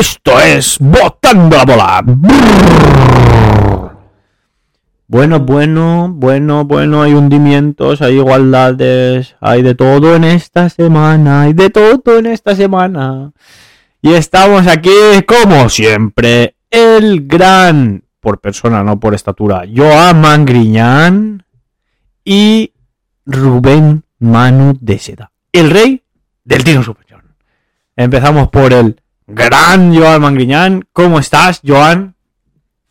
Esto es Botando la Bola. Bueno, bueno, bueno, bueno, hay hundimientos, hay igualdades, hay de todo en esta semana, hay de todo en esta semana. Y estamos aquí, como siempre, el gran, por persona, no por estatura, Joan Mangriñán y Rubén Manu de Seda, el rey del tiro superior. Empezamos por el gran Joan Mangriñán. ¿Cómo estás, Joan?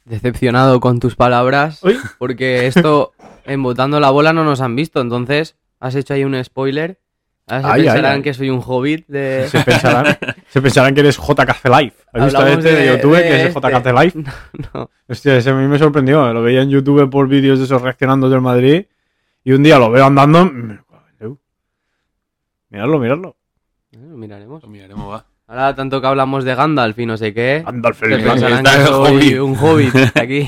Decepcionado con tus palabras, Uy. porque esto en Botando la Bola no nos han visto, entonces has hecho ahí un spoiler. Ahora se Ay, pensarán ay. que soy un hobbit de... Se pensarán, se pensarán que eres JKC Live. ¿Has visto este de, de- YouTube de que es este. JKC Live? No, Hostia, ese a mí me sorprendió. Lo veía en YouTube por vídeos de esos reaccionando del Madrid. Y un día lo veo andando. Miradlo, miradlo. Bueno, miraremos. Lo miraremos, va. Ahora tanto que hablamos de Gandalf y no sé qué, Anda al se feliz. pensarán está que el soy un hobbit aquí.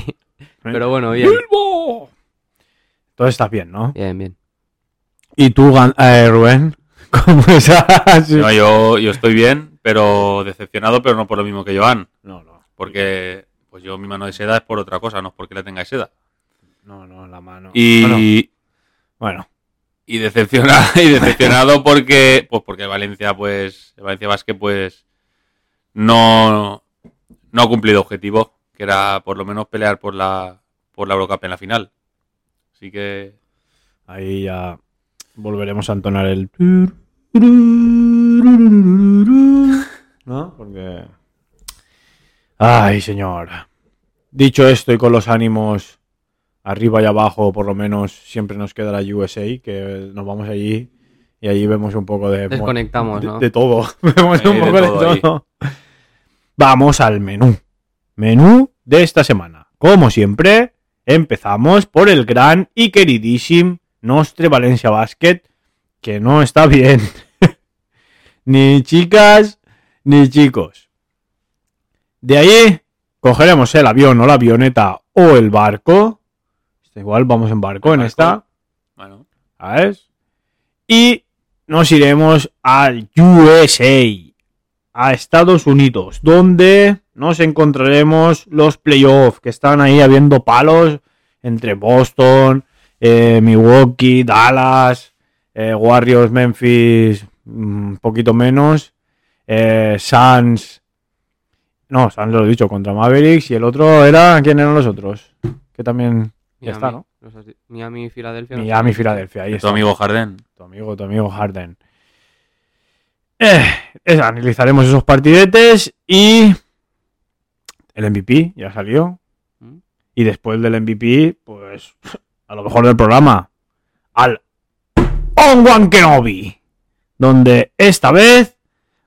Pero bueno, bien, ¡Bilbo! Entonces estás bien, ¿no? bien, bien. ¿Y tú, eh, Rubén? ¿Cómo estás? No, yo, yo estoy bien, pero decepcionado, pero no por lo mismo que Joan. No, no. Porque pues yo mi mano de seda es por otra cosa, no es porque la tenga de seda. No, no, la mano. Y, Bueno, bueno. Y, decepcionado, y decepcionado porque pues porque Valencia, pues, Valencia Basket, pues, no, no ha cumplido objetivo, que era por lo menos pelear por la, por la Eurocup en la final. Así que Ahí ya volveremos a entonar el. ¿No? Porque. Ay, señor. Dicho esto y con los ánimos arriba y abajo, por lo menos siempre nos queda la USA, que nos vamos allí y allí vemos un poco de. Desconectamos, de, ¿no? de todo. Vemos un de poco de todo ahí. todo. Vamos al menú. Menú de esta semana. Como siempre, empezamos por el gran y queridísimo Nostre Valencia Basket, que no está bien. ni chicas, ni chicos. De ahí cogeremos el avión o la avioneta o el barco. Igual vamos en barco en esta. bueno, ¿Sabes? Y nos iremos al USA, a Estados Unidos, donde nos encontraremos los playoffs, que están ahí habiendo palos entre Boston, eh, Milwaukee, Dallas, eh, Warriors, Memphis, mm, un poquito menos, eh, Suns, no, Suns lo he dicho, contra Mavericks, y el otro era, ¿quién eran los otros? Que también, ya está, ¿no? Miami, Filadelfia. no sé. Miami, Filadelfia, ahí tu está. amigo Harden. Tu amigo, tu amigo Harden. Eh, es- analizaremos esos partidetes y el MVP ya salió. ¿Mm? Y después del MVP, pues a lo mejor del programa, al On Kenobi, donde esta vez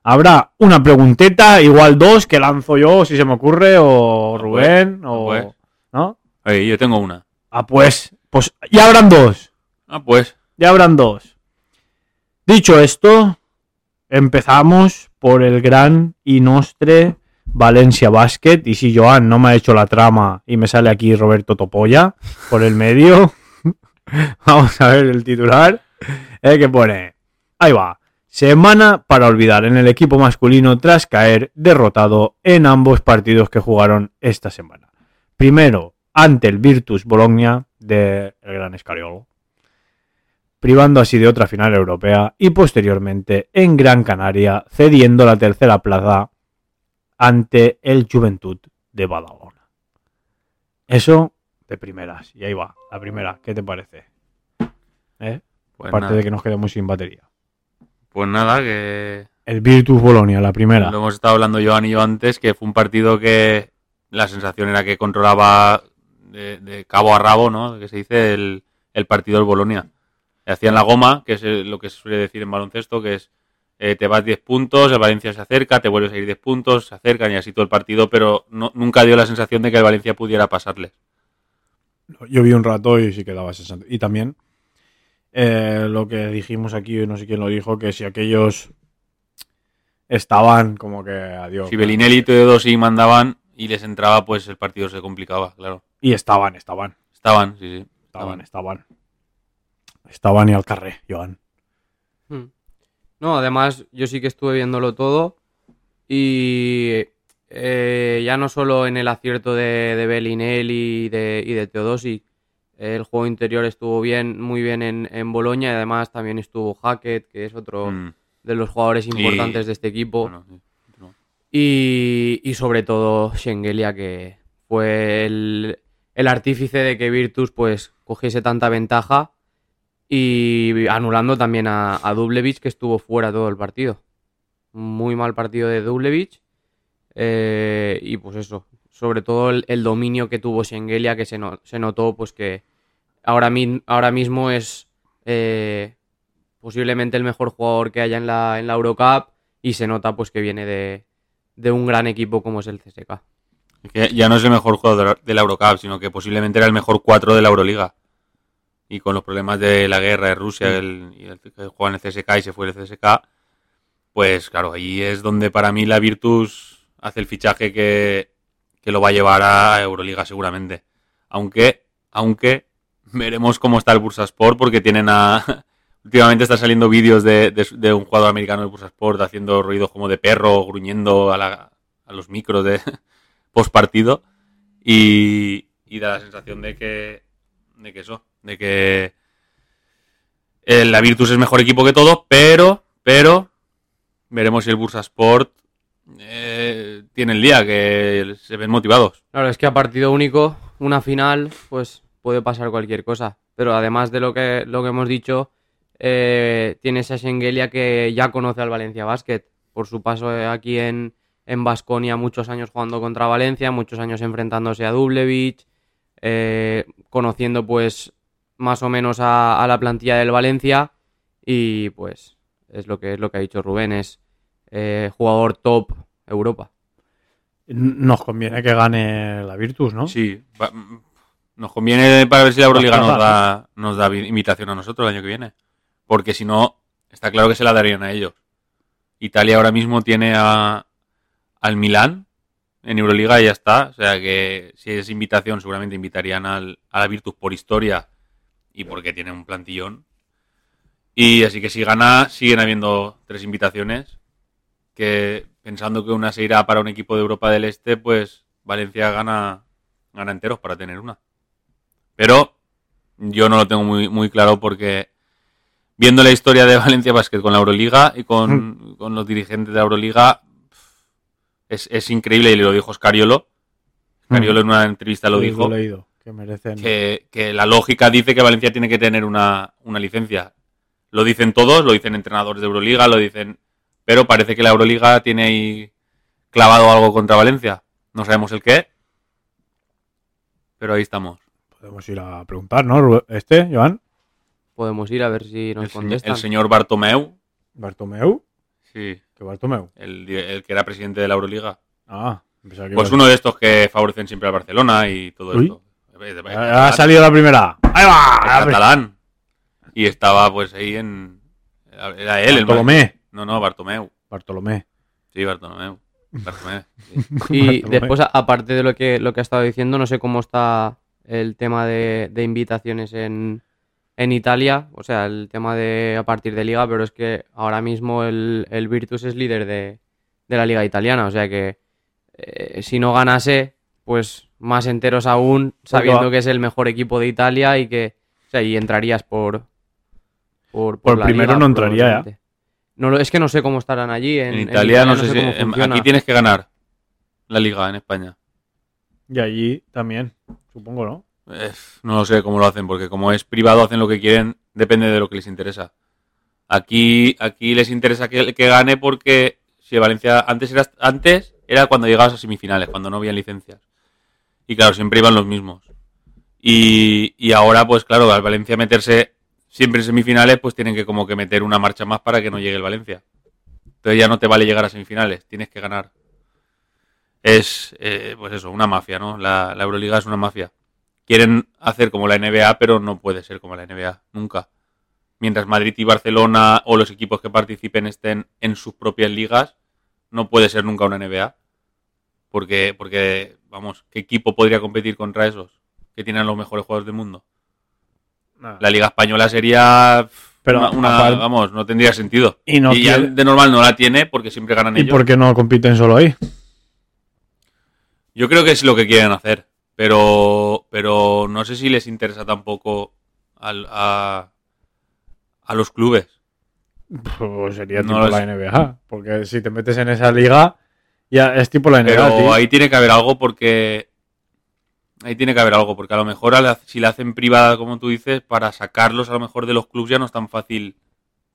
habrá una pregunteta, igual dos, que lanzo yo si se me ocurre, o Ah, Rubén, pues, o... pues. ¿No? Oye, yo tengo una. Ah, pues, pues ya habrán dos. Ah, pues. Ya habrán dos. Dicho esto, empezamos por el gran y nostre Valencia Basket. Y si Joan no me ha hecho la trama y me sale aquí Roberto Topolla por el medio, vamos a ver el titular. eh, que pone. Ahí va. Semana para olvidar en el equipo masculino tras caer derrotado en ambos partidos que jugaron esta semana. Primero, ante el Virtus Bologna del Gran Escariolo privando así de otra final europea y posteriormente en Gran Canaria cediendo la tercera plaza ante el Juventud de Badalona. Eso de primeras. Y ahí va, la primera. ¿Qué te parece? ¿Eh? Pues Aparte nada. de que nos quedemos sin batería. Pues nada, que El Virtus Bolonia, la primera. lo hemos estado hablando Joan y yo antes, que fue un partido que la sensación era que controlaba de, de cabo a rabo, ¿no? Que se dice el, el partido del Bolonia. Hacían la goma, que es eh, lo que se suele decir en baloncesto, que es eh, te vas 10 puntos, el Valencia se acerca, te vuelves a ir 10 puntos, se acercan y así todo el partido, pero no- nunca dio la sensación de que el Valencia pudiera pasarles. Yo vi un rato y sí que daba esa sensación. Y también eh, lo que dijimos aquí, no sé quién lo dijo, que si aquellos estaban como que adiós. Si Belinelli y Teodosi mandaban y les entraba, pues el partido se complicaba, claro. Y estaban, estaban. Estaban, sí, sí. Estaban, estaban. Estaban y al carré, Joan. Hmm. No, además yo sí que estuve viéndolo todo y eh, ya no solo en el acierto de, de Bellinelli y de, y de Teodosi, el juego interior estuvo bien, muy bien en, en Boloña y además también estuvo Hackett, que es otro Mm, de los jugadores Y- importantes de este equipo. bueno, sí, no. Y, y sobre todo Schengelia, que fue el, el artífice de que Virtus pues cogiese tanta ventaja y anulando también a, a Dublevich, que estuvo fuera todo el partido. Muy mal partido de Dublevich. eh, y pues eso, sobre todo el, dominio que tuvo Schengelia, que se, no- notó pues que ahora mismo es eh, posiblemente el mejor jugador que haya en la, en la Eurocup y se nota pues que viene de, de un gran equipo como es el CSK. Que ya no es el mejor jugador de la Eurocup, sino que posiblemente era el mejor 4 de la Euroliga. Y con los problemas de la guerra de Rusia el, y el que juega en el CSK y se fue el CSK, pues claro, ahí es donde para mí la Virtus hace el fichaje que, que lo va a llevar a Euroliga seguramente. Aunque, aunque veremos cómo está el Bursasport porque tienen a... Últimamente están saliendo vídeos de, de- de un jugador americano del Bursasport haciendo ruidos como de perro, gruñendo a, la- a los micros de post partido y, y da la sensación de que de que eso, de que la Virtus es mejor equipo que todos, pero pero veremos si el Bursasport eh, tiene el día, que se ven motivados. Claro, es que a partido único, una final, pues puede pasar cualquier cosa. Pero además de lo que, lo que hemos dicho, eh, tienes a Schengelia que ya conoce al Valencia Basket por su paso aquí en en Basconia, muchos años jugando contra Valencia, muchos años enfrentándose a Dublevich, eh, conociendo pues más o menos a, a la plantilla del Valencia y pues es lo que es lo que ha dicho Rubén, es eh, jugador top Europa. Nos conviene que gane la Virtus, ¿no? Sí, va- mm, nos conviene para ver si la Euroliga nos da, nos da vi- invitación a nosotros el año que viene. Porque si no, está claro que se la darían a ellos. Italia ahora mismo tiene a, al Milán en Euroliga y ya está. O sea que si es invitación, seguramente invitarían al, a la Virtus por historia y porque tiene un plantillón. Y así que si gana, siguen habiendo tres invitaciones. Que pensando que una se irá para un equipo de Europa del Este, pues Valencia gana, gana enteros para tener una. Pero yo no lo tengo muy, muy claro porque viendo la historia de Valencia Basket con la Euroliga y con, con los dirigentes de la Euroliga, es, es increíble y lo dijo Scariolo. Scariolo en una entrevista lo dijo leído, que merecen. que, que la lógica dice que Valencia tiene que tener una, una licencia. Lo dicen todos, lo dicen entrenadores de Euroliga, lo dicen. Pero parece que la Euroliga tiene ahí clavado algo contra Valencia. No sabemos el qué. Pero ahí estamos. Podemos ir a preguntar, ¿no? Este, Joan, Podemos ir a ver si nos El, contestan. el señor Bartomeu, Bartomeu. Sí, ¿Qué Bartomeu? el, el que era presidente de la Euroliga. Ah, que Pues uno de estos que favorecen siempre al Barcelona y todo Uy. esto. Ha ha salido la primera. ¡Ahí va! catalán. Y estaba pues ahí en... Era él, el Bartolomé. No, no, Bartomeu. Bartolomé. Sí. Bartomeu. sí. Y Bartolomé. después, aparte de lo que, lo que ha estado diciendo, no sé cómo está el tema de, de invitaciones en, en Italia, o sea, el tema de a partir de liga, pero es que ahora mismo el, el Virtus es líder de, de la liga italiana, o sea que eh, si no ganase, pues más enteros aún, sabiendo va- que es el mejor equipo de Italia y que, o sea, y entrarías por... Por, Por la primero liga, no entraría, ¿eh? No, es que no sé cómo estarán allí. En, En en Italia no sé si... cómo em. Aquí tienes que ganar la liga en España. Y allí también, supongo, ¿no? No lo sé cómo lo hacen, porque como es privado hacen lo que quieren, depende de lo que les interesa. Aquí, aquí les interesa que, que gane porque si Valencia antes era antes era cuando llegabas a semifinales, cuando no había licencias. Y claro, siempre iban los mismos. Y, y ahora, pues claro, al Valencia meterse siempre en semifinales, pues tienen que como que meter una marcha más para que no llegue el Valencia. Entonces ya no te vale llegar a semifinales, tienes que ganar. Es, eh, pues eso, una mafia, ¿no? La, la Euroliga es una mafia quieren hacer como la NBA, pero no puede ser como la NBA, nunca. Mientras Madrid y Barcelona o los equipos que participen estén en sus propias ligas, no puede ser nunca una NBA. Porque, porque vamos, ¿qué equipo podría competir contra esos? Que tienen los mejores jugadores del mundo. La Liga Española sería Pero una, una- vamos, no tendría sentido. Y no ya de normal no la tiene porque siempre ganan ¿Y ellos. por qué no compiten solo ahí? Yo creo que es lo que quieren hacer, pero, pero no sé si les interesa tampoco al- a, a los clubes. Pues sería No tipo la sé. NBA. Porque si te metes en esa liga, ya es tipo la NBA. Pero tío. ahí tiene que haber algo porque... Ahí tiene que haber algo, porque a lo mejor a la- si la hacen privada, como tú dices, para sacarlos a lo mejor de los clubes ya no es tan fácil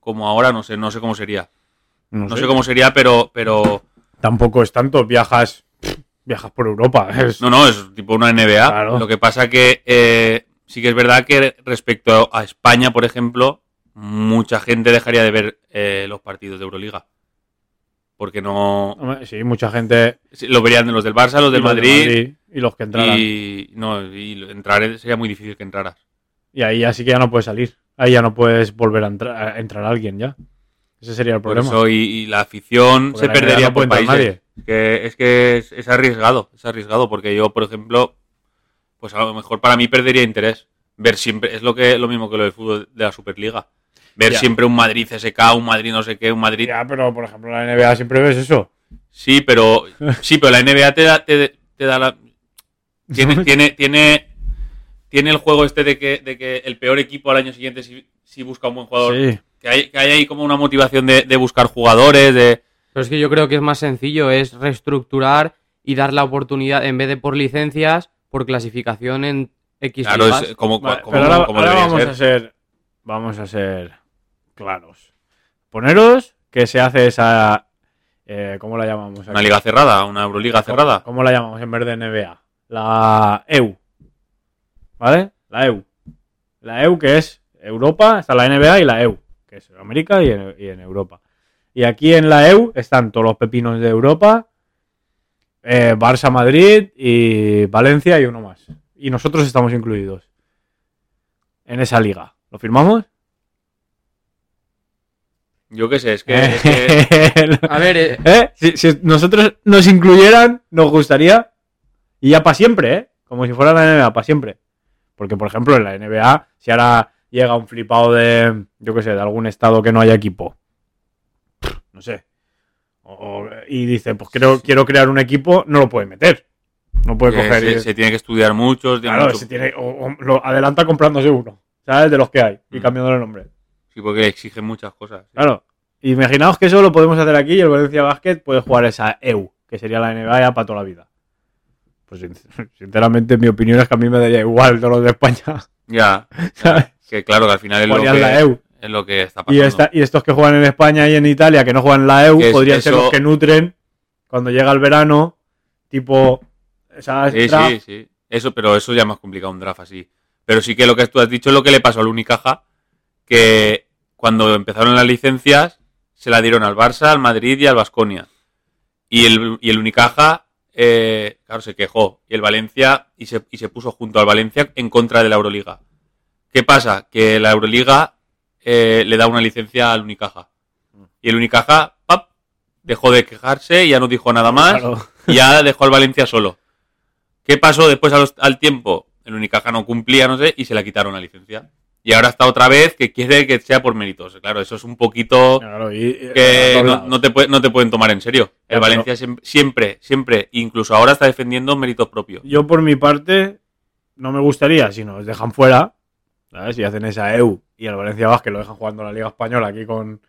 como ahora, no sé, no sé cómo sería. No, No sé. sé cómo sería, pero, pero Tampoco es tanto. Viajas, viajas por Europa. Es... No, no, es tipo una NBA. Claro. Lo que pasa que eh, sí que es verdad que respecto a España, por ejemplo, mucha gente dejaría de ver eh, los partidos de Euroliga. Porque no... Sí, mucha gente. Lo verían los del Barça, los y del los de Madrid. y los que entraran. Y... Y, no, y entrar sería muy difícil que entraras. ahí ya sí que ya no puedes salir. Ahí ya no puedes volver a, entrar a entrar alguien ya. Ese sería el Por problema. eso, y, y la afición Porque se la perdería no por países. Que es que es, es arriesgado, es arriesgado, porque yo, por ejemplo, pues a lo mejor para mí perdería interés. Ver siempre, es lo que lo mismo que lo del fútbol de la Superliga. Ver Ya. siempre un Madrid CSK, un Madrid no sé qué, un Madrid. Ya, pero por ejemplo, la NBA siempre ves eso. Sí, pero sí, pero la NBA te da, te, te da la. Tiene, tiene, tiene, tiene el juego este de que, de que el peor equipo al año siguiente si, si busca un buen jugador. Sí. Que, hay, que hay ahí como una motivación de, de buscar jugadores, de. Pero es que yo creo que es más sencillo, es reestructurar y dar la oportunidad, en vez de por licencias, por clasificación en X Claro, ligas. es como, Vale, como, pero ahora, como ahora debería vamos ser. a ser. Vamos a ser claros. Poneros que se hace esa. eh, ¿Cómo la llamamos? aquí? Una liga cerrada, una Euroliga ¿Cómo- cerrada. ¿Cómo la llamamos en vez de NBA? La EU. ¿Vale? La EU. La EU que es Europa, está la NBA y la EU, que es en América y en, y en Europa. Y aquí en la EU están todos los pepinos de Europa, eh, Barça, Madrid y Valencia y uno más. Y nosotros estamos incluidos en esa liga. ¿Lo firmamos? Yo qué sé, es que, es que- A ver, eh, ¿Eh? Si, si nosotros nos incluyeran, nos gustaría. Y ya para siempre, ¿eh? Como si fuera la NBA, para siempre. Porque, por ejemplo, en la NBA, si ahora llega un flipado de, yo qué sé, de algún estado que no haya equipo. No sé. O- y dice, pues quiero, quiero crear un equipo, no lo puede meter. No puede coger. se, y- se tiene que estudiar mucho. tiene claro, mucho- se tiene, o, o lo adelanta comprándose uno. ¿Sabes? De los que hay. Y Mm. cambiándole el nombre. Sí, porque exigen muchas cosas. sí. Claro. Imaginaos que eso lo podemos hacer aquí y el Valencia Basket puede jugar esa EU, que sería la NBA ya para toda la vida. Pues sin- sinceramente mi opinión es que a mí me daría igual todos los de España. Ya, ¿sabes? Que claro, que al final es lo Jugarían que, la EU. es lo que está Y, pasando. esta- y estos que juegan en España y en Italia, que no juegan la EU, es- podrían ser los que nutren cuando llega el verano, tipo... Sí, sí, sí. Eso, pero eso ya es más complicado un draft así. Pero sí que lo que tú has dicho es lo que le pasó al Unicaja, que cuando empezaron las licencias se la dieron al Barça, al Madrid y al Vasconia. Y el, y el Unicaja, eh, claro, se quejó. Y el Valencia, y se, y se puso junto al Valencia en contra de la Euroliga. ¿Qué pasa? Que la Euroliga eh, le da una licencia al Unicaja. Y el Unicaja, ¡pap! dejó de quejarse ya no dijo nada más Claro. y ya dejó al Valencia solo. ¿Qué pasó después los- al tiempo? El Unicaja no cumplía, no sé, y se le quitaron la licencia. Y ahora está otra vez que quiere que sea por méritos. Claro, eso es un poquito Claro, y- y- que no, te, puede- no te pueden tomar en serio. El Valencia siem- siempre, siempre, incluso ahora está defendiendo méritos propios. Yo por mi parte no me gustaría si nos dejan fuera, ¿sabes? Si hacen esa EU y el Valencia Basket lo dejan jugando en la Liga Española aquí con,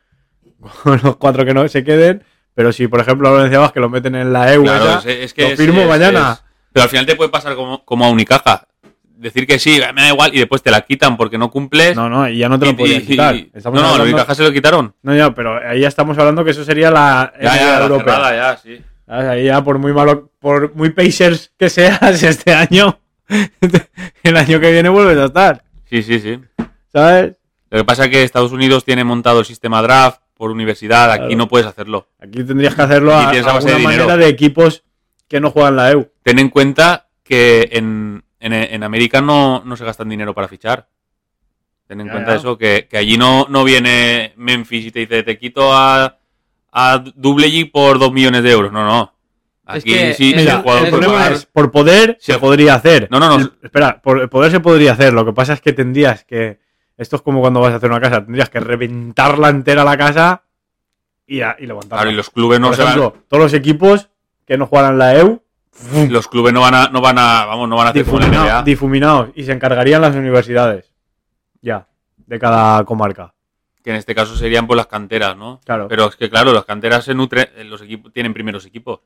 con los cuatro que no se queden, pero si por ejemplo al Valencia Basket lo meten en la EU, Claro, es, es que lo firmo es- mañana. pero al final te puede pasar como, como a Unicaja. Decir que sí, me da igual, y después te la quitan porque no cumples. no, no, y ya no te y- lo podrían y- quitar. y- no, no, al hablando- Unicaja se lo quitaron. no, ya, pero ahí ya estamos hablando que eso sería la Ya, ya, la cerrada, ya, sí. Ahí ya por muy malo, por muy Pacers que seas este año, el año que viene vuelves a estar, Sí, sí, sí. ¿sabes? Lo que pasa es que Estados Unidos tiene montado el sistema draft por universidad, aquí Claro. no puedes hacerlo. Aquí tendrías que hacerlo a, a de manera de equipos que no juegan la EU. Ten en cuenta que en, en, en América no, no se gastan dinero para fichar. Ten en Ya, cuenta ya. eso, que, que allí no, no viene Memphis y te dice, te quito a, a Double G por dos millones de euros. No, no. Es Aquí que, sí, mira, el jugador el problema pagar- es, por poder se podría hacer. No, no, no. Espera, por el poder se podría hacer. Lo que pasa es que tendrías que. Esto es como cuando vas a hacer una casa. Tendrías que reventarla entera la casa y, a- y levantarla. Claro, y los clubes no por se van- ejemplo, todos los equipos que no jugaran la EU los clubes no van a, no van a, vamos, no van a Difuminado- difuminados. Y se encargarían las universidades. Ya. De cada comarca. que en este caso serían por las canteras, ¿no? Claro. Pero es que claro, las canteras se nutren, los equipos tienen primeros equipos.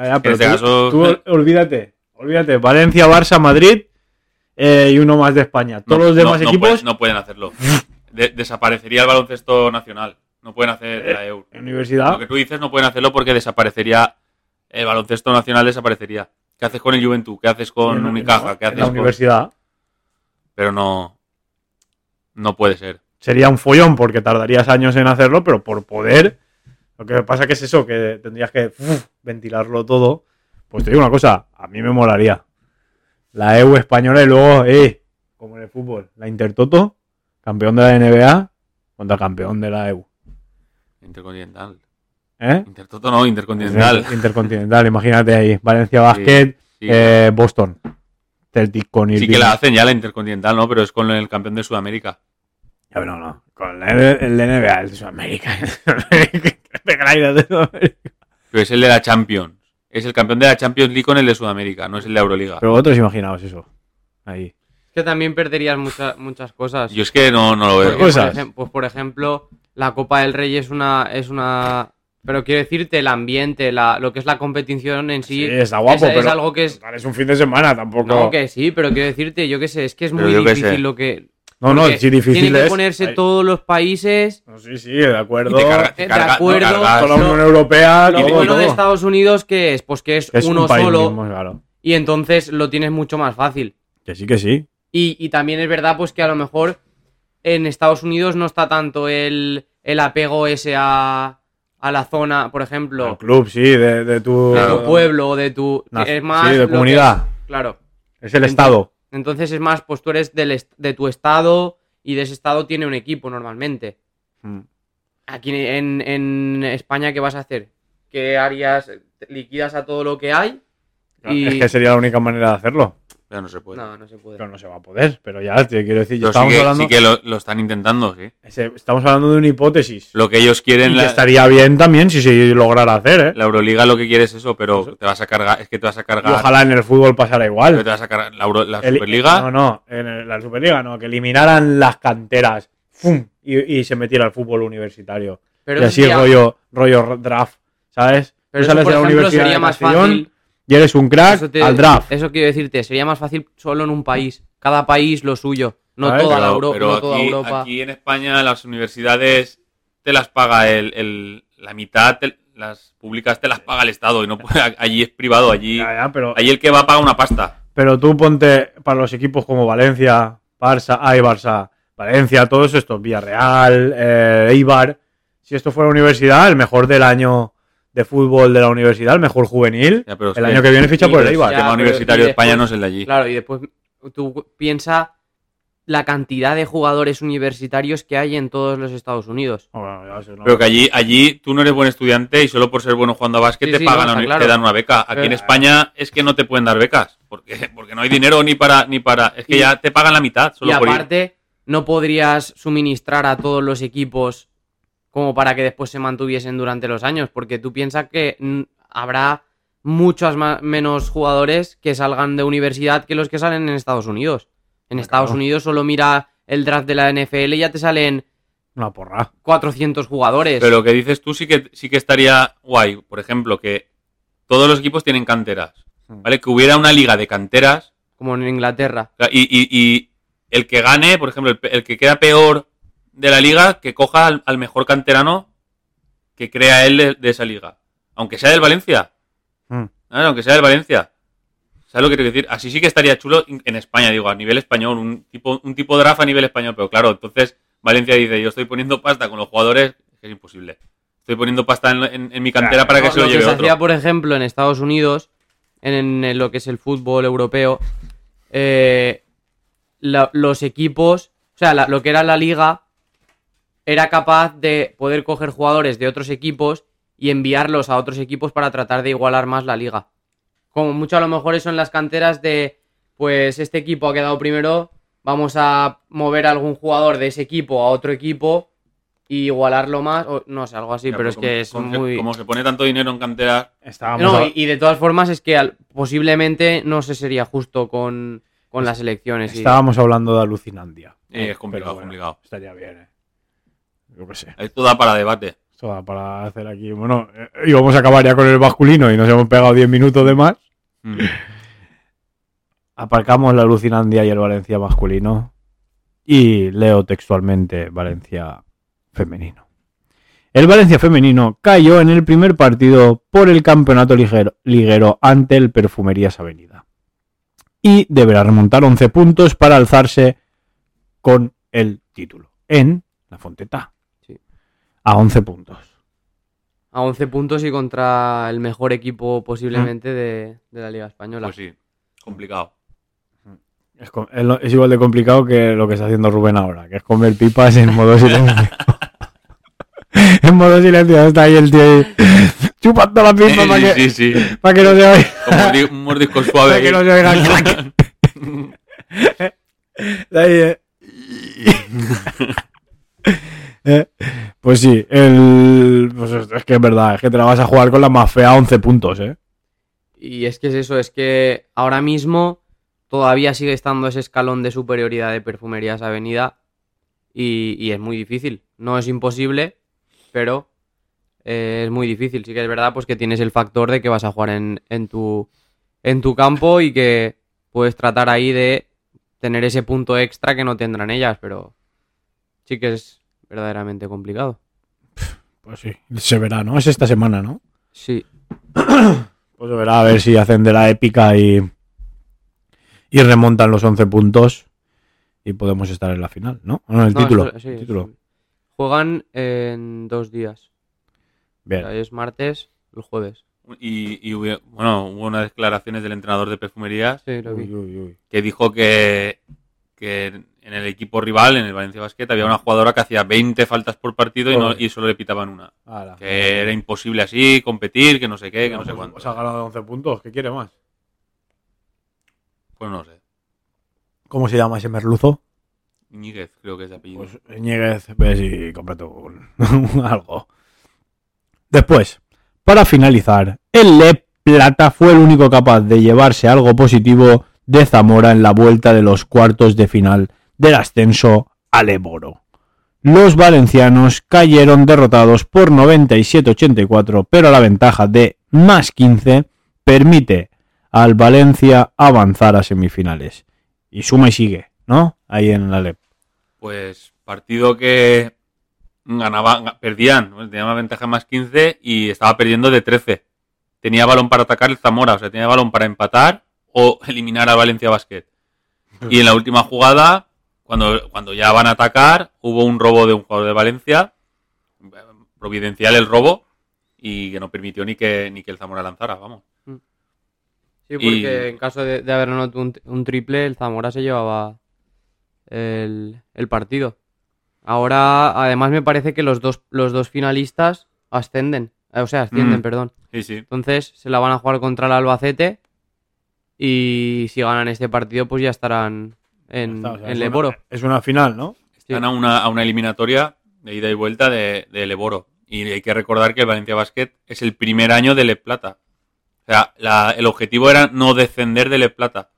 Ya, ya, pero este tú, caso- tú ol- olvídate. Olvídate. Valencia, Barça, Madrid eh, y uno más de España. Todos No- los demás no- no equipos pueden- no pueden hacerlo. De- desaparecería el baloncesto nacional. No pueden hacer Eh, la Euro. en universidad. Lo que tú dices no pueden hacerlo porque desaparecería el baloncesto nacional desaparecería. ¿Qué haces con el Juventud? ¿Qué haces con en- Unicaja? en- ¿Qué en haces la con- universidad. Pero no no puede ser. Sería un follón porque tardarías años en hacerlo, pero por poder. Lo que pasa que es eso, que tendrías que uf, ventilarlo todo. Pues te digo una cosa, a mí me molaría. La EU española y luego, eh, como en el fútbol, la Intertoto, campeón de la NBA contra campeón de la EU. Intercontinental. ¿Eh? Intertoto no, intercontinental. Inter- Intercontinental, imagínate ahí. Valencia Basket, Sí, eh, Boston. Celtic con sí Irving. que la hacen ya la intercontinental, ¿no? Pero es con el campeón de Sudamérica. Ya, pero no, no. Con el NBA, el de la idea de Sudamérica. Pero es el de la Champions. Es el campeón de la Champions League con el de Sudamérica, no es el de Euroliga. Pero vosotros imaginaos eso. Ahí. Es que también perderías muchas muchas cosas. Yo es que no, no lo veo. Porque, cosas. Por pues por ejemplo, la Copa del Rey es una, es una. Pero quiero decirte, el ambiente, la, lo que es la competición en sí. Sí, está guapo, es, es pero algo que es. es un fin de semana, tampoco. No, que sí, pero quiero decirte, yo qué sé, es que es Pero muy difícil lo que. No, no, sí, difícil Tienen que es. ponerse Ay, todos los países. no, sí, sí, de acuerdo. Y te carga- te de acuerdo, te cargas- Toda la Unión Europea, Lo bueno de. Estados Unidos que es, pues que es, Es uno un país solo mismo, claro. y entonces lo tienes mucho más fácil. Que sí, que sí. Y, y también es verdad, pues que a lo mejor en Estados Unidos no está tanto el, el apego ese a, a la zona, por ejemplo, El club, sí, de, de tu. de tu pueblo o de tu. Nah, es más. sí, de comunidad. claro. Es el Entonces- Estado. Entonces es más, pues tú eres del de tu estado y de ese estado tiene un equipo normalmente. Mm. Aquí en, en España, ¿qué vas a hacer? ¿Qué harías? ¿Liquidas a todo lo que hay? Y... Es que sería la única manera de hacerlo. Ya no se puede. No, no se puede. Pero no se va a poder. Pero ya, te quiero decir, Pero sí estamos, que, hablando, sí que lo, lo están intentando, sí. estamos hablando de una hipótesis. Lo que ellos quieren, Y que la, estaría bien también si se lograra hacer, ¿eh? la Euroliga lo que quiere es eso, pero Eso. te vas a cargar, es que te vas a Y cargar, ojalá en el fútbol pasara pero igual. te vas a cargar la, Euro- la El- Superliga. No, no, en el- la Superliga no, que eliminaran las canteras ¡fum! Y, y se metiera al fútbol universitario. Pero y así sería- rollo, rollo draft, ¿sabes? pero eso, sales por de la ejemplo, Universidad sería más fácil. Y eres un crack Eso, te- al draft. eso quiero decirte, sería más fácil solo en un país. Cada país lo suyo. No toda, la pero, Euro- pero no toda aquí, Europa. aquí en España las universidades te las paga el, el- la mitad, te- las públicas te las paga el Estado y no puede- allí es privado, allí, Ya, ya, pero, allí el que va paga una pasta. pero tú ponte para los equipos como Valencia, Barça, ay Barça, Valencia, todos estos, Villarreal, eh, Eibar. Si esto fuera universidad, el mejor del año de fútbol de la universidad, el mejor juvenil, Ya, pero es el que- año que viene ficha por el Eibar. El tema universitario y de España después- no es el de allí. Claro, y después tú piensa la cantidad de jugadores universitarios que hay en todos los Estados Unidos. Oh, bueno, ya sé, no. Pero que allí, allí tú no eres buen estudiante y solo por ser bueno jugando a básquet Sí, te sí, pagan no, claro. te dan una beca. Aquí Pero- en España es que no te pueden dar becas. Porque, porque no hay dinero ni para, ni para. Es que Y- ya te pagan la mitad solo y por ir. aparte, no podrías suministrar a todos los equipos como para que después se mantuviesen durante los años, porque tú piensas que mm, habrá muchos ma- menos jugadores que salgan de universidad que los que salen en Estados Unidos. En Estados. Unidos solo mira el draft de la NFL y ya te salen Una porra. 400 jugadores. Pero lo que dices tú sí que, sí que estaría guay. Por ejemplo, que todos los equipos tienen canteras. Hmm. ¿Vale? Que hubiera una liga de canteras como en Inglaterra. y, y- y el que gane, por ejemplo, el que queda peor de la liga, que coja al, al mejor canterano que crea él de, de esa liga. Aunque sea del Valencia. Mm. Ah, aunque sea del Valencia. ¿Sabes lo que quiero decir? Así sí que estaría chulo en España, digo, a nivel español, un tipo, un tipo de draft a nivel español. Pero claro, entonces Valencia dice, yo estoy poniendo pasta con los jugadores, que es imposible. Estoy poniendo pasta en, en- en mi cantera Claro, para que No, se lo, lleve se otro. hacía, por ejemplo, en Estados Unidos, en, en lo que es el fútbol europeo, eh, la- los equipos, o sea, la- lo que era la liga, era capaz de poder coger jugadores de otros equipos y enviarlos a otros equipos para tratar de igualar más la liga. Como mucho a lo mejor eso en las canteras de, pues este equipo ha quedado primero, vamos a mover a algún jugador de ese equipo a otro equipo y igualarlo más, o no sé, algo así, Ya, pero pues es que es como, muy... Como se pone tanto dinero en cantera, Estábamos No, a- y, y de todas formas es que al- posiblemente no se sería justo con, con las elecciones. y- estábamos hablando de alucinandia. eh, es complicado, bueno, complicado. Estaría bien, eh. Yo qué sé. Esto da para debate. Esto da para hacer aquí. Bueno, eh, íbamos a acabar ya con el masculino y nos hemos pegado 10 minutos de más. Mm. Aparcamos la Lucinandia y el Valencia masculino. Y leo textualmente Valencia femenino. El Valencia femenino cayó en el primer partido por el campeonato ligero, liguero ante el Perfumerías Avenida. Y deberá remontar 11 puntos para alzarse con el título en la Fonteta. Sí. A 11 puntos. A 11 puntos y contra el mejor equipo posiblemente de, de la Liga Española. Pues sí, complicado. Es, igual de complicado que lo que está haciendo Rubén ahora, que es comer pipas en modo silencio. en modo silencio está ahí el tío ahí, chupando la pipa para que, sí, sí, sí. pa' que no se oiga. Como un di- un mordisco suave. Para que no se oiga el ahí, eh. Pues sí, el, pues es que es verdad, es que te la vas a jugar con la más fea a 11 puntos, ¿eh? Y es que es eso, es que ahora mismo todavía sigue estando ese escalón de superioridad de Perfumerías Avenida y, y es muy difícil. No es imposible, pero eh, es muy difícil. Sí que es verdad pues que tienes el factor de que vas a jugar en, en, tu, en tu campo y que puedes tratar ahí de tener ese punto extra que no tendrán ellas, pero sí que es verdaderamente complicado. Pues sí, se verá, ¿no? Es esta semana, ¿no? Sí, Pues se verá a ver si hacen de la épica y, y remontan los 11 puntos y podemos estar en la final, ¿no? No, el No, título. eso- sí, el título. sí. Juegan en dos días. O Bien. sea, es martes, el jueves. Y, y hubo- bueno, hubo unas declaraciones del entrenador de perfumerías Sí, lo vi. Uy, uy, uy. que dijo que, que en el equipo rival, en el Valencia Basket, había una jugadora que hacía 20 faltas por partido y, no, y solo le pitaban una. Ala. Que era imposible así, competir, que no sé qué, que no sé Pues, cuánto. pues ha ganado 11 puntos, ¿qué quiere más? Pues no sé. ¿Cómo se llama ese merluzo? Ñíguez, creo que es de apellido. Pues Ñíguez, ves y cómprate un- algo. Después, para finalizar, el Le Plata fue el único capaz de llevarse algo positivo de Zamora en la vuelta de los cuartos de final del ascenso al Eboro. Los valencianos cayeron derrotados por 97-84, pero la ventaja de más 15 permite al Valencia avanzar a semifinales. Y suma y sigue, ¿no? Ahí en la LEP. Pues partido que ganaban, perdían, pues, tenían una ventaja más 15 y estaba perdiendo de 13. Tenía balón para atacar el Zamora, o sea, tenía balón para empatar o eliminar al Valencia Basket. Y en la última jugada, cuando, cuando ya van a atacar, hubo un robo de un jugador de Valencia, providencial el robo, y que no permitió ni que, ni que el Zamora lanzara, vamos. Sí, porque Y- en caso de, de haber anotado un, un triple, el Zamora se llevaba el, el partido. Ahora, además, me parece que los dos, los dos finalistas ascenden. Eh, O sea, ascienden, Mm. perdón. Sí, sí. Entonces, se la van a jugar contra el Albacete. Y si ganan este partido, pues ya estarán en, o sea, en Leboro. una- es una final, ¿no? Sí. Están a una, a una eliminatoria de ida y vuelta de, de Leboro. Y hay que recordar que el Valencia Basket es el primer año de Le Plata. O sea, la- el objetivo era no descender de Le Plata.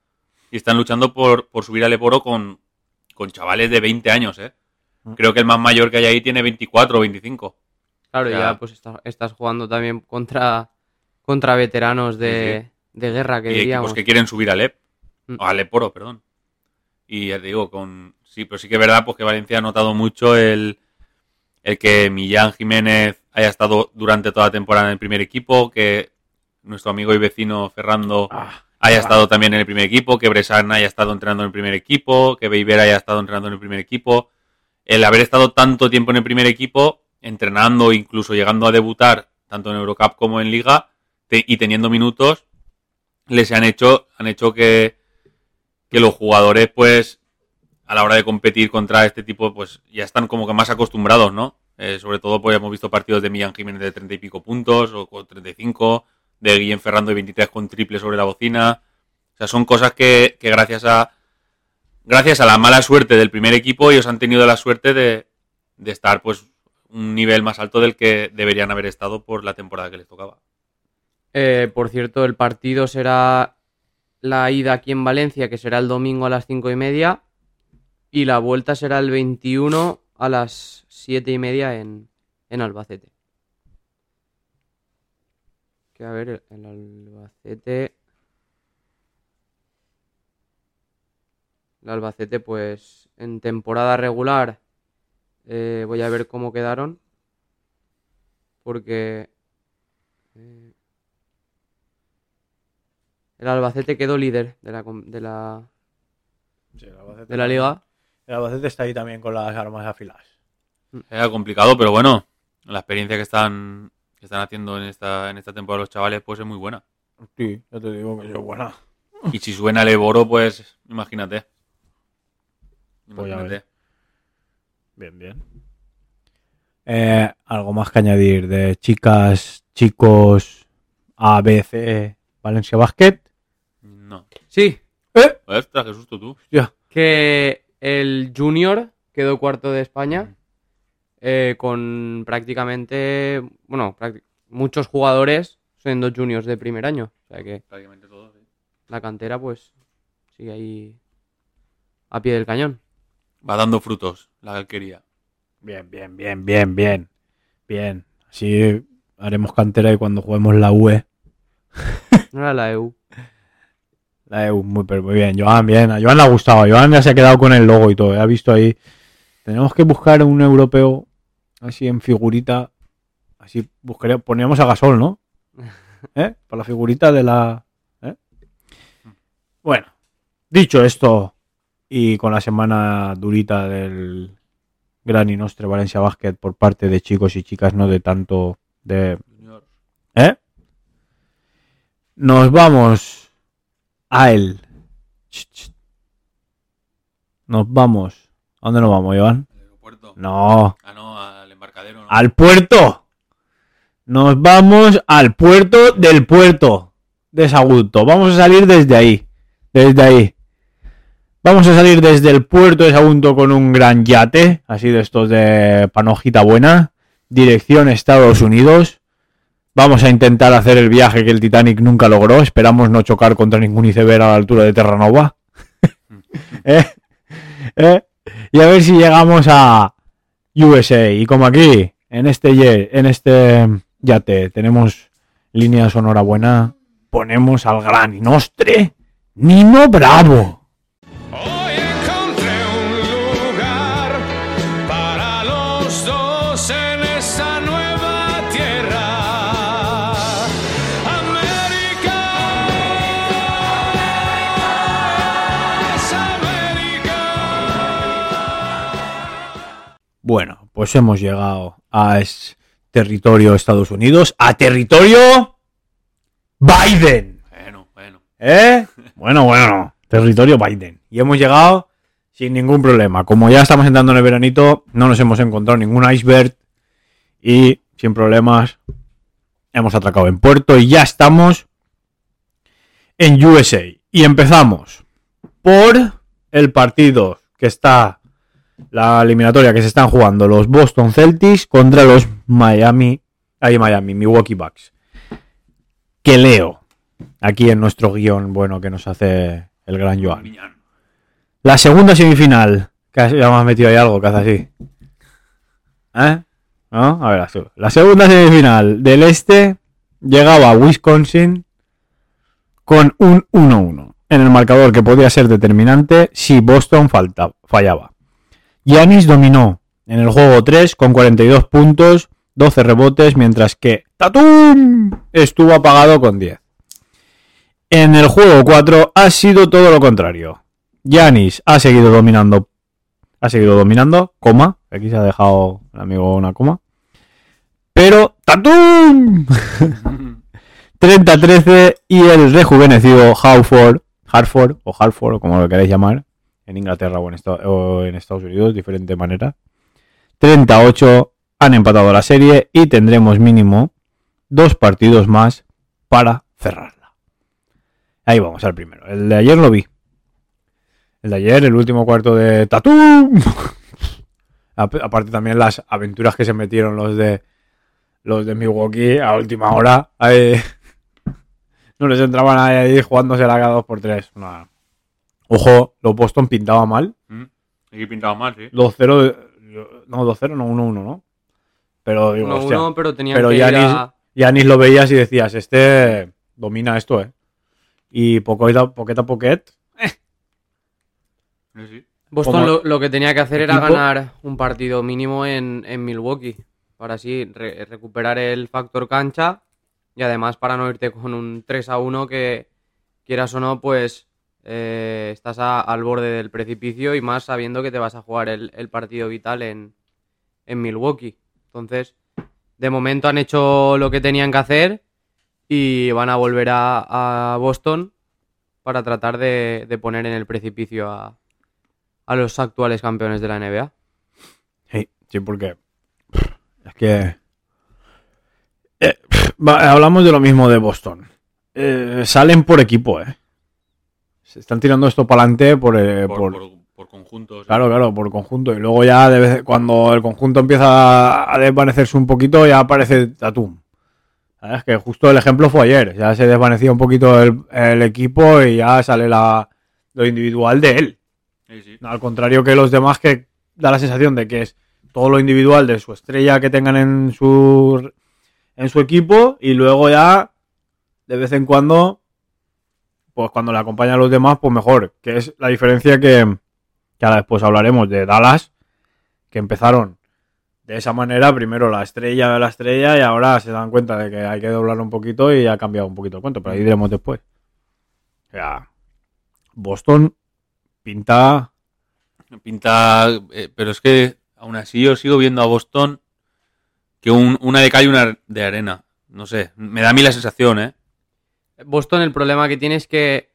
Y están luchando por, por subir a Leboro con, con chavales de 20 años, ¿eh? Mm. Creo que el más mayor que hay ahí tiene 24 o 25. Claro, Ya. ya pues está- estás jugando también contra, contra veteranos de, de guerra, que y diríamos. equipos que quieren subir a Lep. Mm. O a Leporo, perdón. Y ya te digo, con. Sí, pero sí que es verdad pues, que Valencia ha notado mucho el, el que Millán Jiménez haya estado durante toda la temporada en el primer equipo, que nuestro amigo y vecino Ferrando Ah, haya estado también en el primer equipo, que Bresan haya estado entrenando en el primer equipo, que Beiber haya estado entrenando en el primer equipo. El haber estado tanto tiempo en el primer equipo, entrenando, incluso llegando a debutar, tanto en Eurocup como en Liga, te- y teniendo minutos, les han hecho, han hecho que, que los jugadores, pues, a la hora de competir contra este tipo, pues ya están como que más acostumbrados, ¿no? Eh, sobre todo, pues hemos visto partidos de Millán Jiménez de 30 y pico puntos, o con 35, de Guillén Ferrando de 23 con triple sobre la bocina. O sea, son cosas que, gracias a gracias a la mala suerte del primer equipo, ellos han tenido la suerte de, de estar, pues, un nivel más alto del que deberían haber estado por la temporada que les tocaba. Eh, por cierto, el partido será la ida aquí en Valencia, que será el domingo a las cinco y media, y la vuelta será el 21 a las siete y media en, en Albacete. Que a ver, el- el Albacete. El Albacete, pues en temporada regular, eh, voy a ver cómo quedaron. Porque. eh, el Albacete quedó líder de la, de la, de la liga. El Albacete está ahí también con las armas afiladas. Era complicado, pero bueno, la experiencia que están, que están haciendo en esta, en esta temporada los chavales, pues es muy buena. Sí, ya te digo que es buena. Y si suena el Eboro, pues imagínate. Pues Imagínate. Bien, bien. Eh, algo más que añadir de chicas, chicos, ABC, Valencia Basket. No. Sí, ¿Eh? Ostras, qué susto tú. Ya. que el Junior quedó cuarto de España eh, con prácticamente, bueno, prácti- muchos jugadores siendo juniors de primer año. O sea que Prácticamente todo, sí. la cantera pues sigue ahí a pie del cañón. Va dando frutos la alquería. Bien, bien, bien, bien, bien. Bien. Así haremos cantera y cuando juguemos la UE. No era la EU. La EU, muy, pero muy bien. Joan, bien. A Joan le ha gustado. Joan ya se ha quedado con el logo y todo. Ha visto ahí. Tenemos que buscar un europeo así en figurita. Así buscaría, poníamos a Gasol, ¿no? ¿Eh? Para la figurita de la. ¿eh? Bueno, dicho esto, y con la semana durita del Gran Inostre Valencia Basket por parte de chicos y chicas, no de tanto de. ¿Eh? Nos vamos a él. Nos vamos. ¿A dónde nos vamos, Iván? Al aeropuerto. No, Ah, no, al embarcadero. ¿no? al puerto. Nos vamos al puerto del puerto de Sagunto. Vamos a salir desde ahí. Desde ahí. Vamos a salir desde el puerto de Sagunto con un gran yate, así de estos de panojita buena, dirección Estados Unidos. Vamos a intentar hacer el viaje que el Titanic nunca logró. Esperamos no chocar contra ningún iceberg a la altura de Terranova. ¿Eh? ¿Eh? Y a ver si llegamos a USA. Y como aquí, en este, en este yate, tenemos línea sonora buena, ponemos al gran inostre Nino Bravo. Bueno, pues hemos llegado a es territorio Estados Unidos, a territorio Biden. Bueno, bueno. ¿Eh? Bueno, bueno, territorio Biden. Y hemos llegado sin ningún problema. Como ya estamos entrando en el veranito, no nos hemos encontrado ningún iceberg y sin problemas hemos atracado en puerto y ya estamos en USA. Y empezamos por el partido que está, la eliminatoria que se están jugando los Boston Celtics contra los Miami, ahí Miami, Milwaukee Bucks. Que leo aquí en nuestro guion, bueno, que nos hace el gran Joan. La segunda semifinal. Has- ya me has metido ahí algo que hace así. ¿Eh? A ver. La segunda semifinal del este llegaba a Wisconsin con un 1-1 en el marcador que podía ser determinante si Boston fallaba. Giannis dominó en el juego 3 con 42 puntos, 12 rebotes, mientras que Tatum estuvo apagado con 10. En el juego 4 ha sido todo lo contrario. Yanis ha seguido dominando. Ha seguido dominando, coma. Aquí se ha dejado el amigo una coma. Pero ¡Tatum! 30-13 y el rejuvenecido Harford, Hartford o Hartford o como lo queréis llamar, en Inglaterra o en, Estados Unidos, diferente manera. 38 han empatado la serie y tendremos mínimo dos partidos más para cerrarla. Ahí vamos al primero. El de ayer lo vi. El de ayer, el último cuarto de Tatum. Ap- Aparte también las aventuras que se metieron los de los de Milwaukee a última hora. no les entraba nadie ahí jugándose la cada 2x3. Nada. Ojo, los Boston pintaba mal. Mm. Aquí pintado mal, sí. 2-0. No, 2-0, no 1-1, ¿no? Pero digo, No, hostia. uno, pero tenían pero que ir Giannis- a- Yanis lo veías y decías, este domina esto, ¿eh? Y poqueta, poqueta poquet, Sí, sí. Boston lo, lo que tenía que hacer era equipo- ganar un partido mínimo en, en Milwaukee. Para así re- recuperar el factor cancha. Y además para no irte con un 3 a 1 que quieras o no, pues eh, estás al borde del precipicio y más sabiendo que te vas a jugar el, partido vital en, en Milwaukee. Entonces, de momento han hecho lo que tenían que hacer y van a volver a, Boston para tratar de, poner en el precipicio a, a los actuales campeones de la NBA. Sí, sí, porque es que eh, hablamos de lo mismo de Boston. Eh, salen por equipo, ¿eh? Se están tirando esto para adelante por, eh, Por, por- por- por conjuntos. claro, claro, por conjunto. Y luego ya de vez- cuando el conjunto empieza a desvanecerse un poquito, ya aparece Tatum. ¿Sabes? Que justo el ejemplo fue ayer. Ya se desvanecía un poquito el, el equipo y ya sale la, lo individual de él. Sí, sí. Al contrario que los demás que da la sensación de que es todo lo individual de su estrella que tengan en su en su equipo y luego ya de vez en cuando pues cuando le acompañan los demás pues mejor, que es la diferencia que, que ahora después hablaremos de Dallas que empezaron de esa manera, primero la estrella de la estrella y ahora se dan cuenta de que hay que doblar un poquito y ha cambiado un poquito el cuento, pero ahí diremos después. O sea, Boston pinta Pinta. eh, pero es que aún así yo sigo viendo a Boston que un- una de cal y una de arena. No sé. Me da a mí la sensación, ¿eh? Boston el problema que tiene es que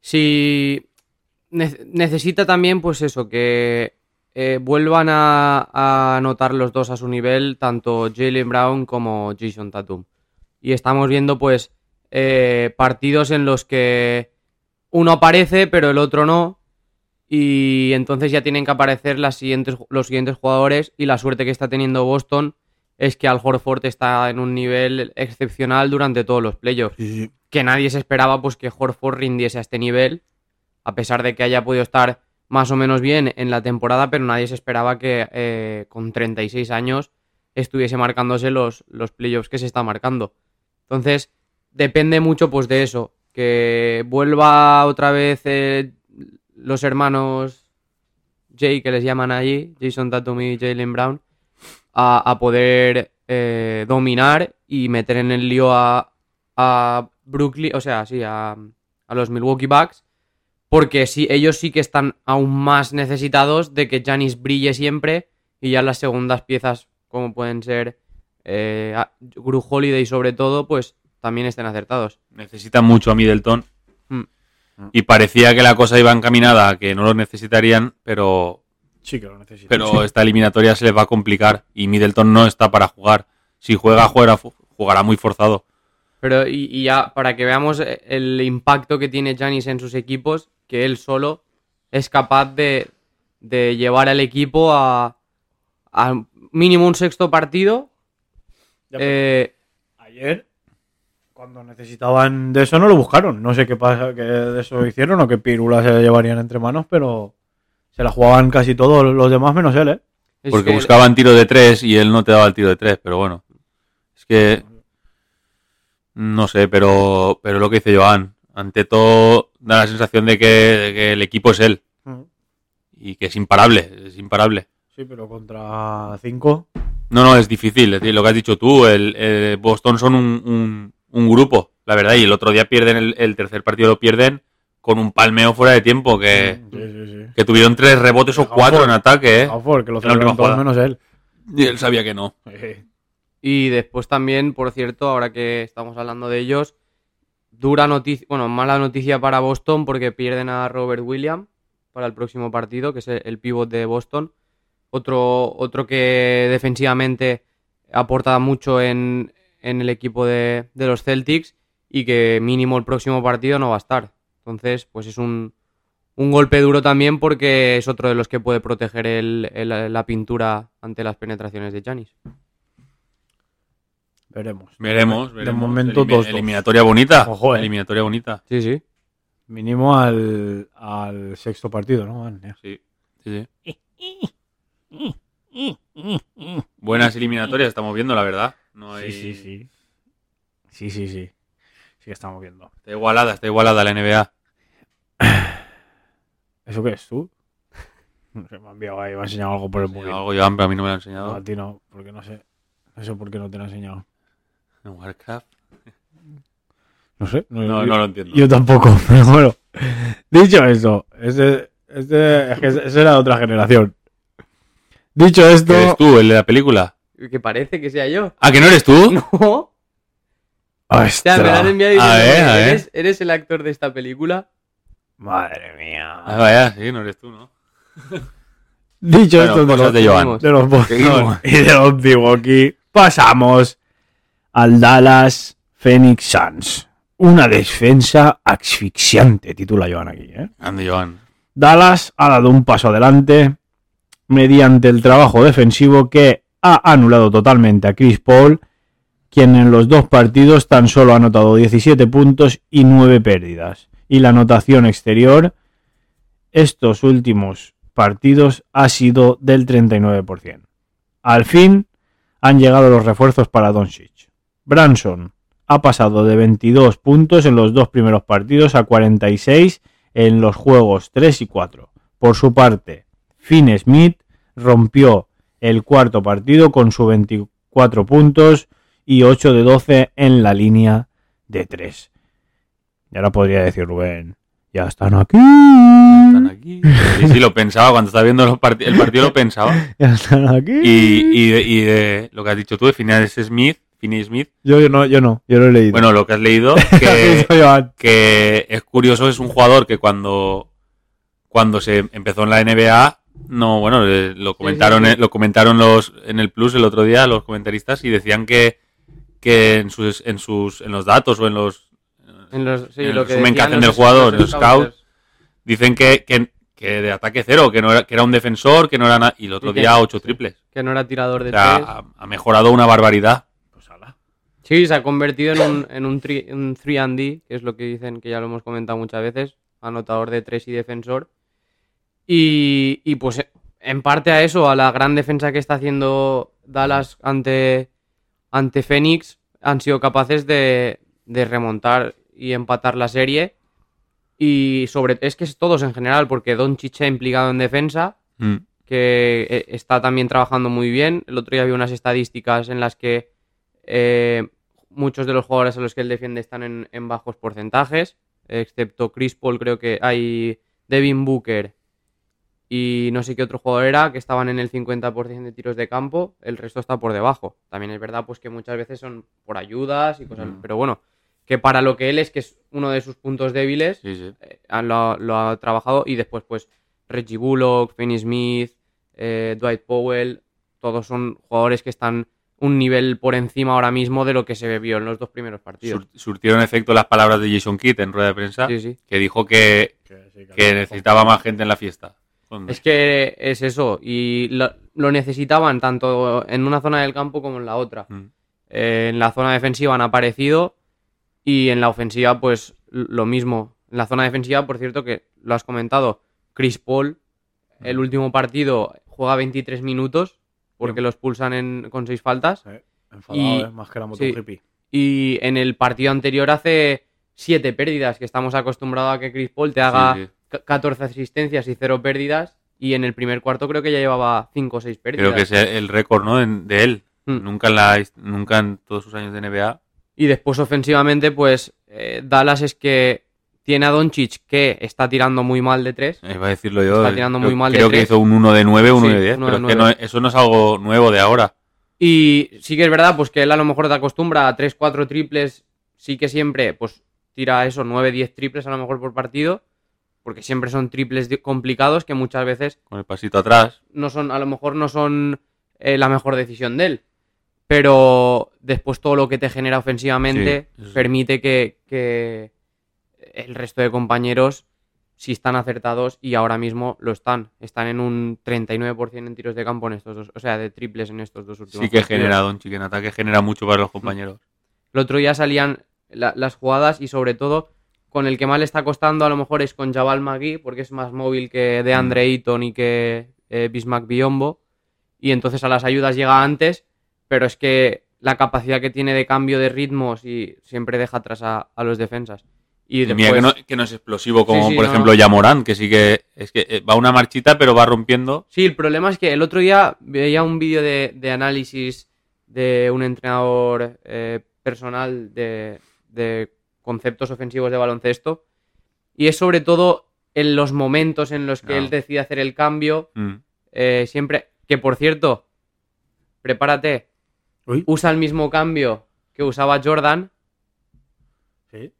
si ne- necesita también pues eso, que eh, vuelvan a, anotar los dos a su nivel, tanto Jalen Brown como Jason Tatum. Y estamos viendo pues eh, partidos en los que uno aparece pero el otro no. Y entonces ya tienen que aparecer siguientes, los siguientes jugadores y la suerte que está teniendo Boston es que Al Horford está en un nivel excepcional durante todos los playoffs. Que nadie se esperaba pues que Horford rindiese a este nivel, a pesar de que haya podido estar más o menos bien en la temporada, pero nadie se esperaba que eh, con 36 años estuviese marcándose los, los playoffs que se está marcando. Entonces, depende mucho pues de eso, que vuelva otra vez eh, los hermanos Jay, que les llaman allí, Jason Tatum y Jalen Brown, a, a poder eh, dominar y meter en el lío a, a Brooklyn, o sea, sí, a, a los Milwaukee Bucks, porque sí, ellos sí que están aún más necesitados de que Giannis brille siempre y ya las segundas piezas, como pueden ser eh, Gru Holiday sobre todo, pues también estén acertados. Necesitan mucho a Middleton. Mm. Y parecía que la cosa iba encaminada a que no lo necesitarían, pero, Sí que lo necesita. pero esta eliminatoria se les va a complicar. Y Middleton no está para jugar. Si juega, jugará, jugará muy forzado. Pero y, y ya para que veamos eh, el impacto que tiene Giannis en sus equipos, que él solo es capaz de, de llevar al equipo a, a mínimo un sexto partido. Ya, eh, Ayer, cuando necesitaban de eso, no lo buscaron. No sé qué pasa, que de eso hicieron o qué pirula se llevarían entre manos, pero se la jugaban casi todos los demás menos él, ¿eh? es Porque que- buscaban tiro de tres y él no te daba el tiro de tres, pero bueno. Es que. No sé, pero, pero lo que dice Joan. Ante todo, da la sensación de que, de que el equipo es él. Y que es imparable, es imparable. Sí, pero contra cinco. No, no, es difícil. Es decir, lo que has dicho tú, el, el Boston son un, un- un grupo, la verdad. Y el otro día pierden el, el tercer partido, lo pierden con un palmeo fuera de tiempo. Que, Sí, sí, sí. que tuvieron tres rebotes o cuatro en ataque, ¿eh? Ojo, que lo celebraron todos menos él. Y él sabía que no. Y después también, por cierto, ahora que estamos hablando de ellos, dura noticia, bueno, mala noticia para Boston porque pierden a Robert Williams para el próximo partido, que es el, el pívot de Boston. Otro, otro que defensivamente aporta mucho en, en el equipo de, de los Celtics y que mínimo el próximo partido no va a estar. Entonces, pues es un, un golpe duro también porque es otro de los que puede proteger el- el- la pintura ante las penetraciones de Janis. Veremos. Veremos, De veremos. momento, Elimi- 2-2. Eliminatoria bonita. Ojo, eh. Eliminatoria bonita. Sí, sí. Mínimo al, al sexto partido, ¿no? Sí, sí, sí. Buenas eliminatorias estamos viendo, la verdad. No hay... Sí, sí, sí. Sí, sí, sí. Sí estamos viendo. Está igualada, está igualada la NBA. ¿Eso qué es tú? No sé, me ha enviado ahí, me ha enseñado algo por el móvil. Algo pero a mí no me lo ha No, enseñado. a ti no, porque no sé. No sé por qué no te lo he enseñado. En Warcraft. No sé. No, yo, no lo entiendo. Yo tampoco, pero bueno. Dicho eso, este, este, es que ese era de otra generación. Dicho esto, ¿Qué eres tú, el de la película? Que parece que sea yo. ¿Ah, que no eres tú? No. O sea, me han enviado A ver, a ver. ¿eres, eres el actor de esta película? Madre mía. Ah, vaya, sí, no eres tú, ¿no? Dicho Bueno, esto de los, de Joan. de los y de los Milwaukee, pasamos al Dallas Phoenix Suns. Una defensa asfixiante, titula Joan aquí. ¿eh? Ande, Joan. Dallas ha dado un paso adelante mediante el trabajo defensivo que ha anulado totalmente a Chris Paul, quien en los dos partidos tan solo ha anotado 17 puntos y 9 pérdidas. Y la anotación exterior, estos últimos partidos, ha sido del 39%. Al fin han llegado los refuerzos para Doncic. Branson ha pasado de 22 puntos en los dos primeros partidos a 46 en los juegos 3 y 4. Por su parte, Finn Smith rompió el cuarto partido con sus 24 puntos y 8 de 12 en la línea de 3. Y ahora podría decir Rubén, ya están aquí. Están aquí. Sí, sí, lo pensaba. Cuando estaba viendo los parti- el partido lo pensaba. Ya están aquí. Y, y, de, y de lo que has dicho tú de Phineas Smith, Phineas Smith, Yo, yo no, yo no, yo lo he leído. bueno, lo que has leído, que, es curioso, es un jugador que cuando, cuando se empezó en la NBA, no, bueno, lo comentaron, sí. lo comentaron los en el Plus el otro día los comentaristas y decían que, que en sus, en sus, en los datos o en los En los, sí, En lo que resumen que hacen del jugador, los scouts, dicen que, que, que de ataque cero, que no era, que era un defensor, que no era nada, y el otro Y día ocho triples. Que no era tirador de O sea, tres. ha, ha mejorado una barbaridad. Pues ala. Sí, se ha convertido en un, en un, tri- un 3 and D, que es lo que dicen, que ya lo hemos comentado muchas veces, anotador de 3 y defensor. Y, y, pues en parte a eso, a la gran defensa que está haciendo Dallas ante, ante Phoenix, han sido capaces de, de remontar y empatar la serie. Y sobre es que es todos en general, porque Don ha implicado en defensa, Mm. que eh, está también trabajando muy bien. El otro día vi unas estadísticas en las que eh, muchos de los jugadores a los que él defiende están en, en bajos porcentajes, excepto Chris Paul, creo que hay Devin Booker y no sé qué otro jugador era, que estaban en el 50% de tiros de campo, el resto está por debajo. También es verdad pues que muchas veces son por ayudas y cosas, Mm. pero bueno, que para lo que él es, que es uno de sus puntos débiles, Sí, sí. eh, ah, lo, lo ha trabajado y después pues Reggie Bullock, Finney Smith, eh, Dwight Powell, todos son jugadores que están un nivel por encima ahora mismo de lo que se vio en los dos primeros partidos. Sur- surtieron efecto las palabras de Jason Kidd en rueda de prensa, Sí, sí. que dijo que, que necesitaba más gente en la fiesta. Es que es eso, y lo, lo necesitaban tanto en una zona del campo como en la otra. Mm. Eh, en la zona defensiva han aparecido y en la ofensiva pues lo mismo. En la zona defensiva, por cierto, que lo has comentado, Chris Paul, el último partido juega 23 minutos porque Bien. los pulsan en- con seis faltas Sí, enfadado, Y- eh, más que la moto sí. hippie. y en el partido anterior hace siete pérdidas, que estamos acostumbrados a que Chris Paul te haga Sí, sí. ca- 14 asistencias y cero pérdidas y en el primer cuarto creo que ya llevaba 5 o 6 pérdidas. Creo que es el récord ¿no? de él. Mm. Nunca, en la, nunca en todos sus años de NBA. Y después ofensivamente, pues eh, Dallas es que tiene a Doncic que está tirando muy mal de tres. Iba a decirlo yo. Está tirando creo, muy mal de Creo que tres. hizo un 1 de 9, 1 Sí, de 10. uno Pero de es que no, nueve. eso no es algo nuevo de ahora. Y sí que es verdad, pues que él a lo mejor te acostumbra a 3-4 triples, sí que siempre, pues tira eso, 9-10 triples a lo mejor por partido, porque siempre son triples complicados que muchas veces Con el pasito atrás. no son, a lo mejor no son eh, la mejor decisión de él. Pero después todo lo que te genera ofensivamente Sí, eso sí. permite que, que el resto de compañeros si están acertados y ahora mismo lo están. Están en un 39% en tiros de campo en estos dos, o sea, de triples en estos dos últimos Sí que partidos. genera Doncic en ataque, genera mucho para los compañeros. El otro día salían la- las jugadas y sobre todo con el que más le está costando a lo mejor es con Jabal Magui porque es más móvil que de Andre Ayton y que eh, Bismack Biombo y entonces a las ayudas llega antes, pero es que la capacidad que tiene de cambio de ritmos y siempre deja atrás a, a los defensas. Y Y después, mira que no, que no es explosivo como, Sí, sí, por no, ejemplo, no. Yamorán, que sí que es que eh, va una marchita, pero va rompiendo. Sí, el problema es que el otro día veía un vídeo de, de análisis de un entrenador eh, personal de, de conceptos ofensivos de baloncesto y es sobre todo en los momentos en los que él decide hacer el cambio, Mm. eh, siempre, que por cierto, prepárate, Uy. usa el mismo cambio que usaba Jordan. Sí.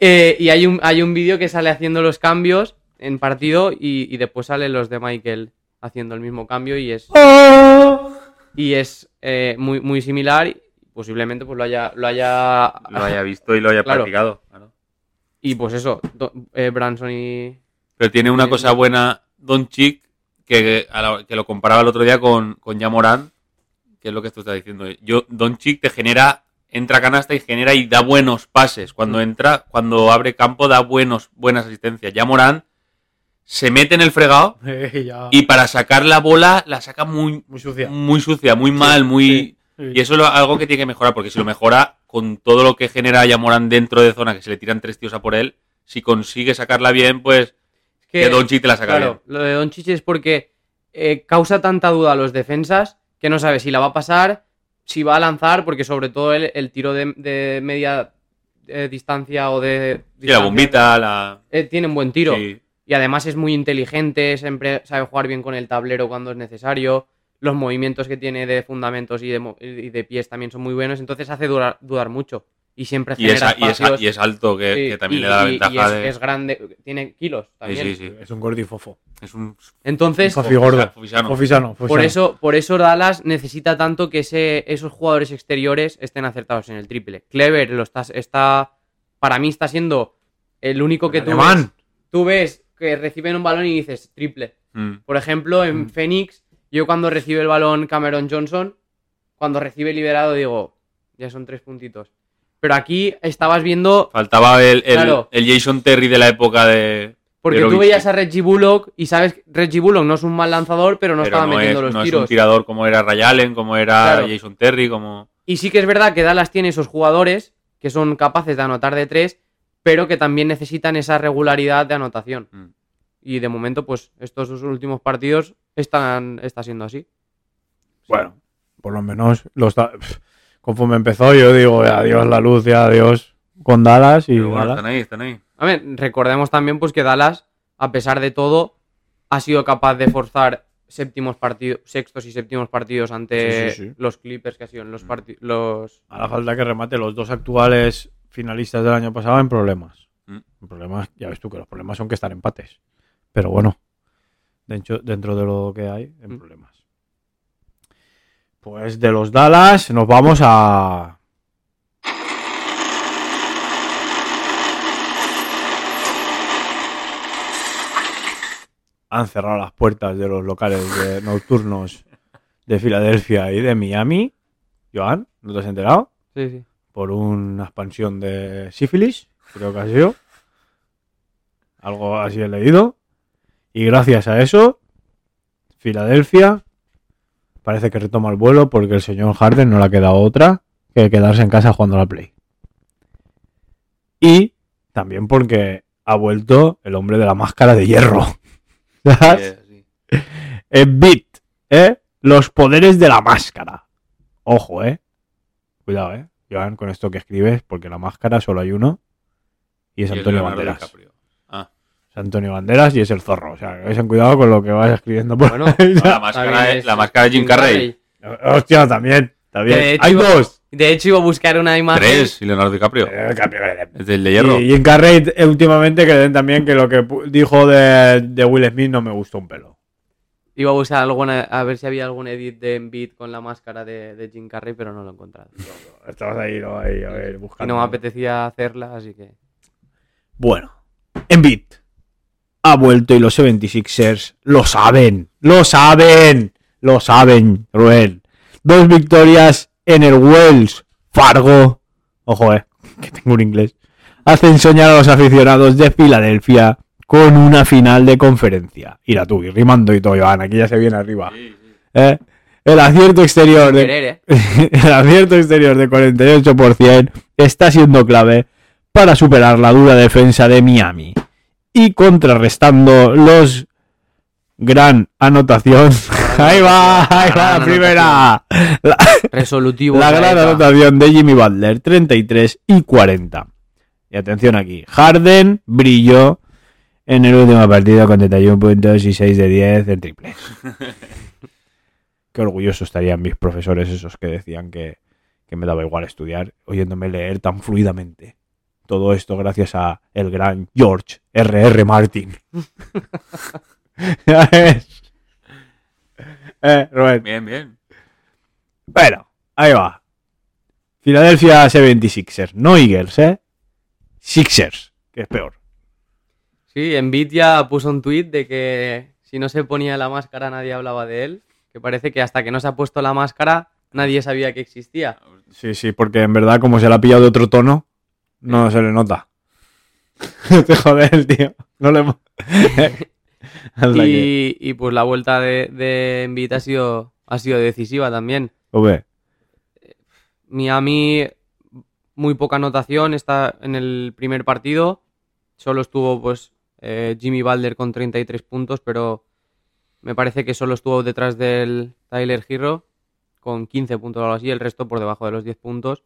Eh, y hay un, hay un vídeo que sale haciendo los cambios en partido y, y después salen los de Michael haciendo el mismo cambio y es y es eh, muy, muy similar y posiblemente pues lo haya lo haya Lo haya visto y lo haya Claro. practicado. claro. y pues eso eh, Branson y Pero tiene una cosa sí. Buena Doncic que, a la- que lo comparaba el otro día con, con Yamorán, que es lo que tú estás diciendo. Yo, Doncic te genera, entra canasta y genera y da buenos pases. Cuando Mm. entra, cuando abre campo, da buenos, buenas asistencias. Yamorán se mete en el fregado Ya. y para sacar la bola la saca muy, Muy sucia. muy sucia, muy mal, muy... Sí. Y eso es algo que tiene que mejorar, porque si lo mejora con todo lo que genera Yamorán dentro de zona, que se le tiran tres tíos a por él, si consigue sacarla bien, pues que Doncic te la saca claro, bien. lo de Doncic es porque eh, causa tanta duda a los defensas que no sabe si la va a pasar, si va a lanzar, porque sobre todo el, el tiro de, de media eh, distancia o de... Sí, la distancia, bombita, la... eh, tiene un buen tiro. Sí. Y además es muy inteligente, siempre sabe jugar bien con el tablero cuando es necesario. Los movimientos que tiene de fundamentos y de, y de pies también son muy buenos, entonces hace dudar, dudar mucho. Y siempre Y es, genera y, es, espacios. y es alto, que, Sí, que también y- le da la ventaja es, de... es grande, tiene kilos Sí, también. sí, sí. Es un gordifofo. Es un... Entonces, Fofi gordo. Fofisano. Fofisano. por eso, por eso Dallas necesita tanto que ese, esos jugadores exteriores estén acertados en el triple. Clever lo está, está para mí está siendo el único que tú ves, tú ves que reciben un balón y dices triple. Mm. Por ejemplo, en Mm. Phoenix, yo cuando recibe el balón Cameron Johnson, cuando recibe liberado digo, ya son tres puntitos. Pero aquí estabas viendo, Faltaba el, el, Claro. el Jason Terry de la época de... porque Pero tú veías a Reggie Bullock y sabes que Reggie Bullock no es un mal lanzador, pero no pero estaba no metiendo es, los no es tiros. un tirador como era Ray Allen, como era Claro. Jason Terry, como... Y sí que es verdad que Dallas tiene esos jugadores que son capaces de anotar de tres, pero que también necesitan esa regularidad de anotación. Mm. Y de momento, pues estos dos últimos partidos están está siendo así. Bueno, por lo menos los da- conforme empezó yo digo adiós la luz, ya adiós con Dallas y Pero bueno, Dallas. están ahí, están ahí. A ver, recordemos también pues que Dallas, a pesar de todo, ha sido capaz de forzar séptimos partidos, sextos y séptimos partidos ante Sí, sí, sí. los Clippers que ha sido en los Mm. partidos los Hará falta que remate los dos actuales finalistas del año pasado en problemas. Mm. En problemas, ya ves tú que los problemas son que están empates. Pero bueno, de hecho, dentro de lo que hay, en Mm. problemas. Pues de los Dallas nos vamos a. Han cerrado las puertas de los locales de- nocturnos de Filadelfia y de Miami. Joan, ¿no te has enterado? Sí, sí. por una expansión de sífilis, creo que ha sido. Algo así he leído. Y gracias a eso, Filadelfia parece que retoma el vuelo porque el señor Harden no le ha quedado otra que quedarse en casa jugando a la Play. Y también porque ha vuelto el hombre de la máscara de hierro. ¿Sabes? Sí. En Beat, ¿eh? Los poderes de la máscara. Ojo, ¿eh? Cuidado, ¿eh? Joan, con esto que escribes, porque la máscara solo hay uno. Y es Y Antonio Banderas. DiCaprio. Es Antonio Banderas y es el zorro. O sea, que ten cuidado con lo que vas escribiendo por Bueno, ahí. no, la máscara, bien, es, la máscara de Jim Carrey. Hostia, también. También. Hecho, hay dos. De hecho, iba a buscar una imagen. Tres, y Leonardo DiCaprio. Eh, Es del de hierro. Y Jim Carrey eh, últimamente que den también que lo que dijo de, de Will Smith no me gustó un pelo. Iba a buscar alguna, a ver si había algún edit de Embiid con la máscara de, de Jim Carrey, pero no lo he encontrado. Estabas ahí, no, ahí, a ver, Y buscando. no me apetecía hacerla, así que. Bueno, Embiid ha vuelto y los 76ers lo saben, lo saben, lo saben, Ruel. Dos victorias en el Wells Fargo. Ojo, eh, que tengo un inglés. Hacen soñar a los aficionados de Filadelfia con una final de conferencia. Ira tú, y rimando y todo, Joan, aquí ya se viene arriba. Eh, El acierto exterior de, ¿eh? el acierto exterior de 48% está siendo clave para superar la dura defensa de Miami y contrarrestando los gran anotación. Ahí va, ahí va la primera. La, Resolutivo. la gran anotación de Jimmy Butler, 33 y 40. Y atención aquí, Harden brilló en el último partido con 31 puntos y 6 de 10 en triples. Qué orgulloso estarían mis profesores esos que decían que, que me daba igual estudiar, oyéndome leer tan fluidamente. Todo esto gracias a el gran George R.R. Martin. Ya ves. Eh, Rubén. Bien, bien. Bueno, ahí va. Philadelphia 76ers, no Eagles, ¿eh? Sixers, que es peor. Sí, ya puso un tuit de que si no se ponía la máscara nadie hablaba de él. Que parece que hasta que no se ha puesto la máscara nadie sabía que existía. Sí, sí, porque en verdad como se la ha pillado de otro tono, no se le nota. Te joder, tío. No le... hemos- Y, y, pues la vuelta de, de Embiid ha sido, ha sido decisiva también. Miami, muy poca anotación está en el primer partido. Solo estuvo pues eh, Jimmy Butler con 33 puntos, pero me parece que solo estuvo detrás del Tyler Hero con 15 puntos o algo así, el resto por debajo de los 10 puntos.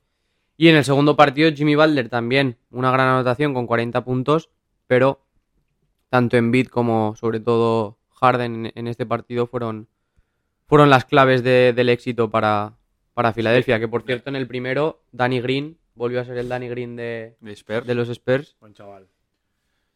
Y en el segundo partido Jimmy Butler también, una gran anotación con 40 puntos, pero tanto Embiid como sobre todo Harden en, este partido fueron, fueron las claves de- del éxito para, para Filadelfia. Que por cierto, en el primero, Danny Green volvió a ser el Danny Green de, De Spurs. de los Spurs.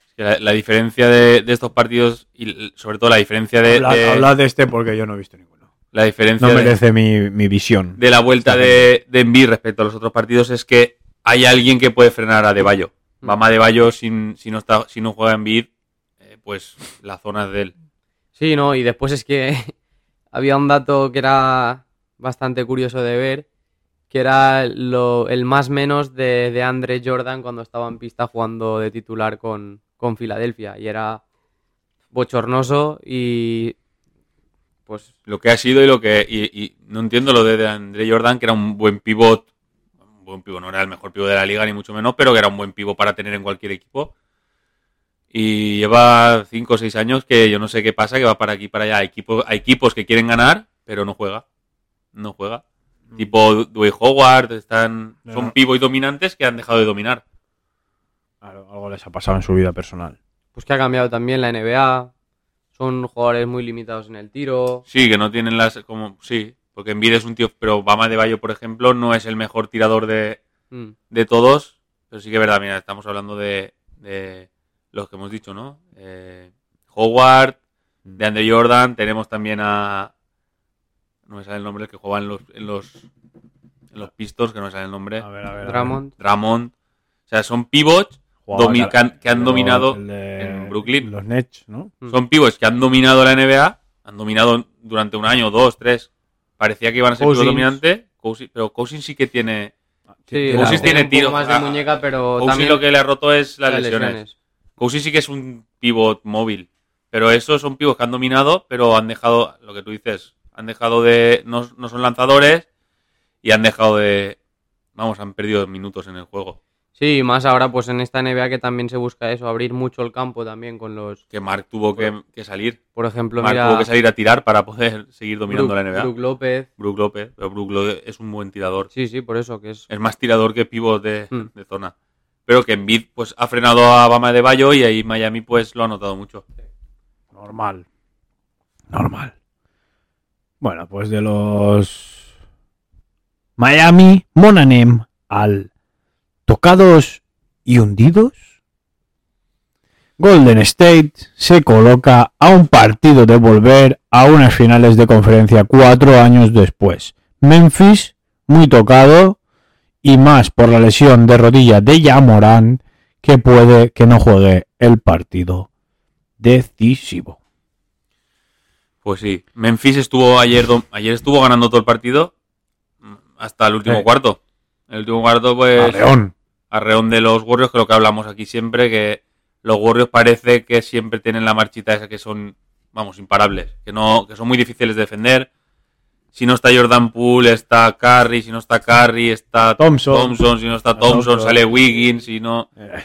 Es que La, la diferencia de, de estos partidos y sobre todo la diferencia de, habla, de- habla de este porque yo no he visto ninguno. La diferencia No de- merece mi, mi visión. de la vuelta de, de Embiid respecto a los otros partidos es que hay alguien que puede frenar a De Bayo. Mm. Bama De Bayo, sin, si, no está, si no juega Embiid, eh, pues la zona es de él. Sí, no, y después es que había un dato que era bastante curioso de ver, que era lo- el más menos de, de Andre Jordan cuando estaba en pista jugando de titular con, con Filadelfia. Y era bochornoso y pues Lo que ha sido y lo que. Y, y no entiendo lo de, de Andre Jordan, que era un buen pivot. Un buen pivot, no era el mejor pivot de la liga, ni mucho menos, pero que era un buen pivot para tener en cualquier equipo. Y lleva 5 o 6 años que yo no sé qué pasa, que va para aquí y para allá. Hay equipos, hay equipos que quieren ganar, pero no juega. No juega. Tipo Dwayne Howard, están, No. son pivots dominantes que han dejado de dominar. Claro, algo les ha pasado en su vida personal. pues que ha cambiado también la NBA. Son jugadores muy limitados en el tiro. Sí, que no tienen las. como Sí, porque Embiid es un tío. Pero Bama de Bayo, por ejemplo, no es el mejor tirador de, Mm. de todos. Pero sí que es verdad, mira, estamos hablando de, de los que hemos dicho, ¿no? Eh, Howard, de Andre Jordan, tenemos también a. No me sale el nombre, el que juega en los, en los, en los Pistons, que no me sale el nombre. A ver, a ver. Drummond. Drummond. O sea, son pivots, Jugaba que han- que han el- dominado el de en Brooklyn. Los Nets, ¿no? Mm. son pivots que han dominado la NBA, han dominado durante un año, dos, tres. Parecía que iban a ser pivot Cousins. dominante, Cousins- pero Cousins sí que tiene. Sí, Cousins la- tiene un tiro. más de muñeca, pero Cousins también lo que le ha roto es las las lesiones. Cousins sí que es un pivot móvil. Pero esos son pivots que han dominado, pero han dejado, lo que tú dices, han dejado de. No, no son lanzadores y han dejado de. Vamos, han perdido minutos en el juego. Sí, y más ahora pues en esta NBA que también se busca eso, abrir mucho el campo también con los, Que Mark tuvo que, que salir. por ejemplo, Mark mira, tuvo que salir a tirar para poder seguir dominando Brook- la NBA. Brook López. Brook López. Pero Brook López es un buen tirador. Sí, sí, por eso que es Es más tirador que pivot de, Hmm. de zona. Pero que Embiid pues ha frenado a Bama de Bayo y ahí Miami pues lo ha notado mucho. Normal. Normal. Bueno, pues de los Miami Monanem al tocados y hundidos. Golden State se coloca a un partido de volver a unas finales de conferencia cuatro años después. Memphis, muy tocado, y más por la lesión de rodilla de Yamoran, que puede que no juegue el partido decisivo. Pues sí, Memphis estuvo ayer, ayer estuvo ganando todo el partido mm, hasta el último Eh. cuarto. El último cuarto, A pues, León. Arreón de los Warriors, que es lo que hablamos aquí siempre, que los Warriors parece que siempre tienen la marchita esa que son, vamos, imparables, que no, que son muy difíciles de defender. Si no está Jordan Poole, está Curry, si no está Curry, está Thompson. Thompson, si no está Thompson. Thompson, sale Wiggins, si no... Eh,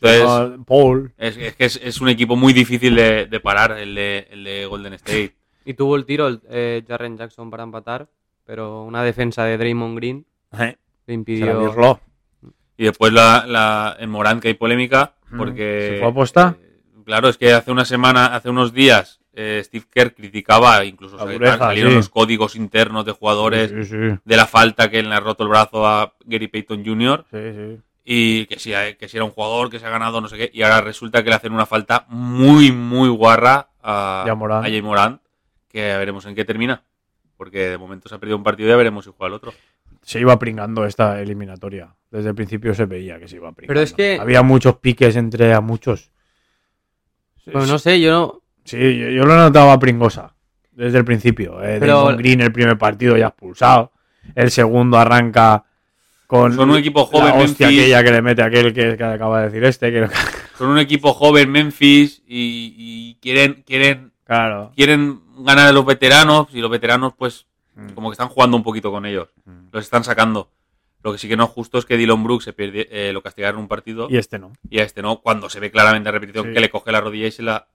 Entonces, Paul. es, es que es, es un equipo muy difícil de, de parar, el de, el de Golden State. Y tuvo el tiro el, eh, Jarren Jackson para empatar, pero una defensa de Draymond Green Eh, le se la impidió. Y después la, la, en Morant que hay polémica, porque... ¿Se fue aposta? eh, claro, es que hace una semana, hace unos días, eh, Steve Kerr criticaba, incluso dureza, salieron sí. los códigos internos de jugadores Sí, sí, de la falta que le ha roto el brazo a Gary Payton Jr. y que si, que si era un jugador que se ha ganado no sé qué, y ahora resulta que le hacen una falta muy, muy guarra a, Morant. a Jay Morant, que veremos en qué termina. Porque de momento se ha perdido un partido y ya veremos si juega el otro. Se iba pringando esta eliminatoria. Desde el principio se veía que se iba pringando. Pero es que- Había muchos piques entre a muchos. Pues no sé, yo no. Sí, yo, yo lo notaba pringosa. Desde el principio. Eh. Pero- Green el primer partido ya expulsado. El segundo arranca con Son un equipo joven, la hostia Memphis. aquella que le mete aquel que, que acaba de decir este. Que, Son un equipo joven, Memphis, y, y quieren, quieren, claro. quieren ganar a los veteranos, y los veteranos, pues, Mm. como que están jugando un poquito con ellos. Mm. Los están sacando. Lo que sí que no es justo es que Dylan Brooks se perdi- eh, lo castigaron un partido Y este no. y a este no, cuando se ve claramente en repetición Sí. que le coge la rodilla y se la.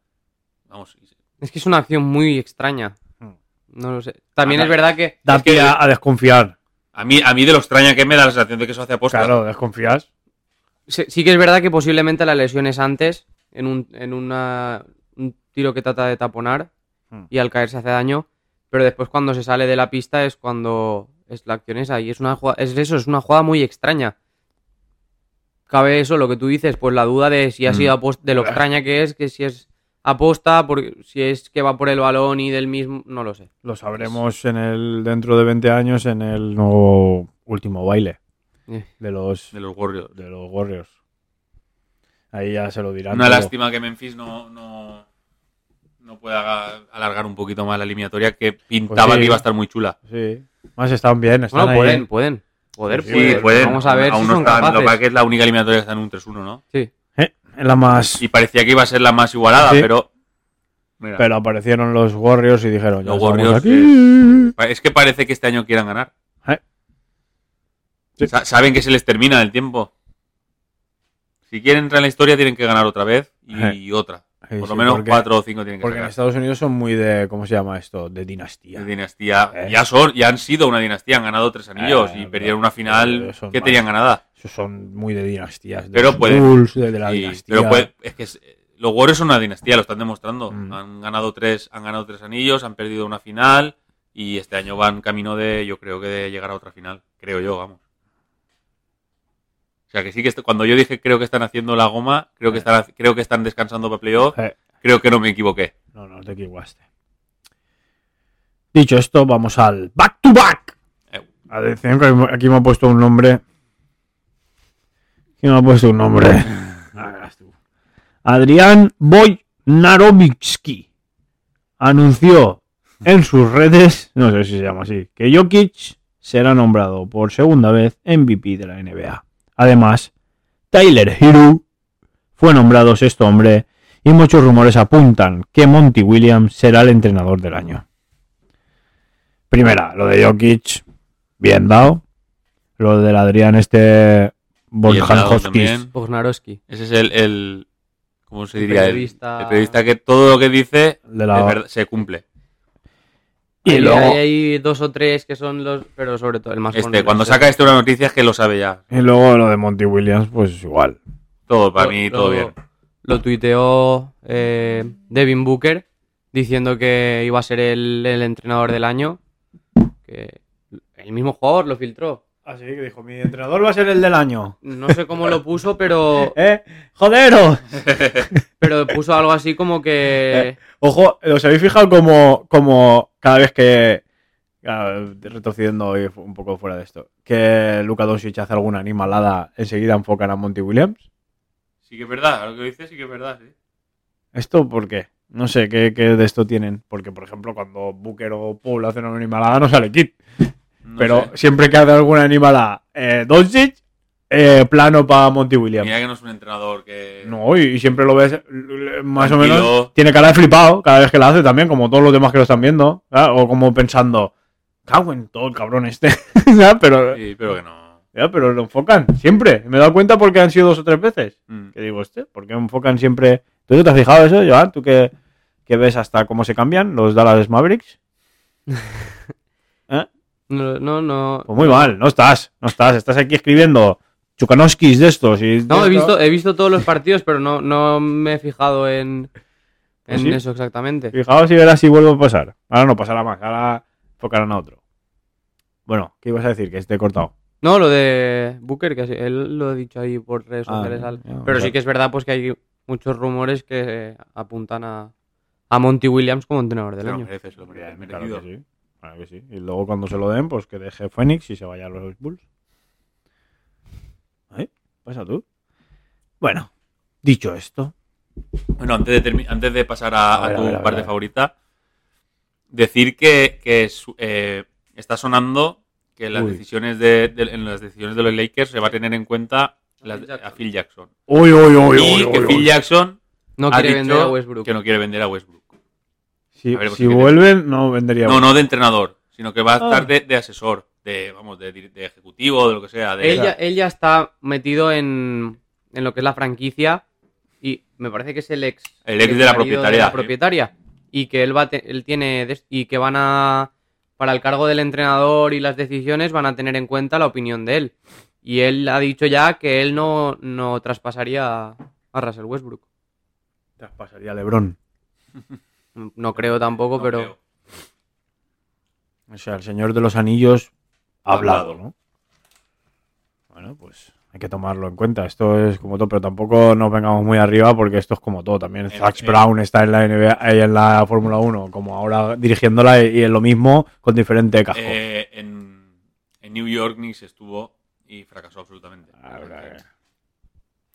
Vamos. se- Es que es una acción muy extraña. Mm. No lo sé. También es verdad que. Da Es que- pie a, a desconfiar. A mí, a mí de lo extraña que me da la sensación de que eso hace aposta. Claro, desconfías. Sí sí que es verdad que posiblemente la lesión es antes, en un, en una, un tiro que trata de taponar Hmm. y al caer se hace daño, pero después cuando se sale de la pista es cuando es la acción esa y es una jugada, es eso, es una jugada muy extraña. Cabe eso, lo que tú dices, pues la duda de si ha Mm. sido aposta, de lo extraña que es, que si es aposta, porque si es que va por el balón y del mismo, no lo sé. Lo sabremos en el dentro de 20 años en el nuevo último baile Eh. de los De los Warriors. de los Warriors. Ahí ya se lo dirán. Una todo. lástima que Memphis no, no, no pueda alargar un poquito más la eliminatoria, que pintaba Pues sí. que iba a estar muy chula. Sí. Más están bien, están Bueno, ahí, pueden, pueden. Poder, Sí, pueden. pueden. Vamos a ver Aún si no son están- Lo que capaces. es que es la única eliminatoria que está en un 3-1, ¿no? Sí. Eh, la más. Y parecía que iba a ser la más igualada, Sí. pero. Mira, Pero aparecieron los Warriors y dijeron, ya Los Warriors, aquí. es que parece que este año quieran ganar. Eh. Sí. Saben que se les termina el tiempo. Si quieren entrar en la historia, tienen que ganar otra vez y, Eh. otra. Sí, Por lo sí, menos porque- cuatro o cinco tienen que Porque en. Estados Unidos son muy de, ¿cómo se llama esto? De dinastía. De dinastía. Eh. Ya son, ya han sido una dinastía, han ganado tres anillos Eh, y perdieron una final son que más. tenían ganada. Son muy de dinastías. De Pero puede- de, de la Sí, dinastía. pero pues, es que es- los Warriors son una dinastía, lo están demostrando. Mm. Han ganado tres, han ganado tres anillos, han perdido una final y este año van camino de, yo creo que de llegar a otra final, creo yo, vamos. O sea que sí que cuando yo dije creo que están haciendo la goma, creo que Eh. están, creo que están descansando para playoff, Eh, creo que no me equivoqué. no, no te equivocaste. Dicho esto, vamos al back to back. Eh. Atención, que aquí me ha puesto un nombre. Aquí me ha puesto un nombre. Ah. Adrián Boynarovitsky anunció en sus redes, no sé si se llama así, que Jokic será nombrado por segunda vez MVP de la NBA. Además, Tyler Hero fue nombrado sexto hombre y muchos rumores apuntan que Monty Williams será el entrenador del año. Primera, lo de Jokic, bien dado. Lo del Adrián este. Bognarowski. Ese es el, el ¿cómo se diría? El- periodista- El, periodista que todo lo que dice de la- se cumple. Y Hay- luego- hay, hay dos o tres que son los, pero sobre todo el más Este, cuando saca este una noticia es que lo sabe ya. y luego lo de Monty Williams, pues igual. Todo, para Lo- mí, lo- todo bien. Lo tuiteó eh, Devin Booker diciendo que iba a ser el, el entrenador del año. Que el mismo jugador lo filtró. Así que dijo, mi entrenador va a ser el del año. No sé cómo lo puso, pero, ¿Eh? ¡Jodero! pero puso algo así como que... Ojo, ¿os habéis fijado como, como cada vez que. claro, retrocediendo un poco fuera de esto. Que Luka Doncic hace alguna animalada, enseguida enfocan a Monty Williams. Sí que es verdad, lo que dices sí que es verdad, sí. ¿Esto por qué? No sé qué, qué de esto tienen. Porque, por ejemplo, cuando Booker o Paul hacen una animalada no sale Kit. No Pero sé. siempre que hace alguna animalada eh, Doncic, eh, plano para Monty Williams. Mira que no es un entrenador que... No, y, y siempre lo ves l- más o menos. Tiene cara de flipado cada vez que la hace también, como todos los demás que lo están viendo. ¿sabes? O como pensando, cago en todo el cabrón este. ¿sabes? pero, Sí, pero que no. ya, pero lo enfocan siempre. Me he dado cuenta porque han sido dos o tres veces. Mm. Que digo, este, ¿por qué enfocan siempre? ¿Tú te has fijado eso, Joan? ¿Tú que, que ves hasta cómo se cambian los Dallas Mavericks? ¿Eh? No, no, no. Pues muy mal, no estás, no estás. Estás aquí escribiendo Chukanowskis de estos. Y No, he visto, he visto todos los partidos, pero no, no me he fijado en, en ¿Sí? eso exactamente. Fijaos y verás si vuelve a pasar. Ahora no pasará más, ahora enfocarán a otro. Bueno, ¿qué ibas a decir? Que esté cortado. No, lo de Booker, que él lo ha dicho ahí por redes Ah, sociales. al- pero o sea- sí que es verdad pues que hay muchos rumores que apuntan a, a Monty Williams como entrenador del año. merece, se lo merece, Claro merecido. que sí. Claro que sí. Y luego cuando se lo den, pues que deje Phoenix y se vaya a los Bulls. ¿Eh? ¿Pasa tú? Bueno, dicho esto. Bueno, antes de, antes de pasar a, A ver, a a tu ver, a ver, parte a ver. favorita, decir que, que su- eh, está sonando que en las Uy. decisiones de, de- en las decisiones de los Lakers se va a tener en cuenta a Phil Jackson. Uy, uy, uy, y que Phil Jackson No ha quiere dicho vender a Westbrook. que no quiere vender a Westbrook. Si, ver, pues, si ¿qué vuelven, no vendería. No, no de entrenador, sino que va a Ah. estar de, de asesor, de vamos, de, ejecutivo, de lo que sea. De, Él ya, él ya está metido en, en lo que es la franquicia y me parece que es el ex, El ex de la propietaria, sí. propietaria. y que él va a te- él tiene y que van a para el cargo del entrenador y las decisiones van a tener en cuenta la opinión de él y él ha dicho ya que él no, no traspasaría a, a Russell Westbrook Traspasaría a Lebron. no creo tampoco No pero creo. O sea, el señor de los anillos ha Ha hablado, hablado. ¿no? Bueno, pues hay que tomarlo en cuenta. Esto es como todo, pero tampoco nos vengamos muy arriba porque esto es como todo. También Zach eh. Brown está en la NBA y en la Fórmula 1, como ahora dirigiéndola y, es lo mismo con diferente casco. Eh, en, en New York Knicks estuvo y fracasó absolutamente. Ah,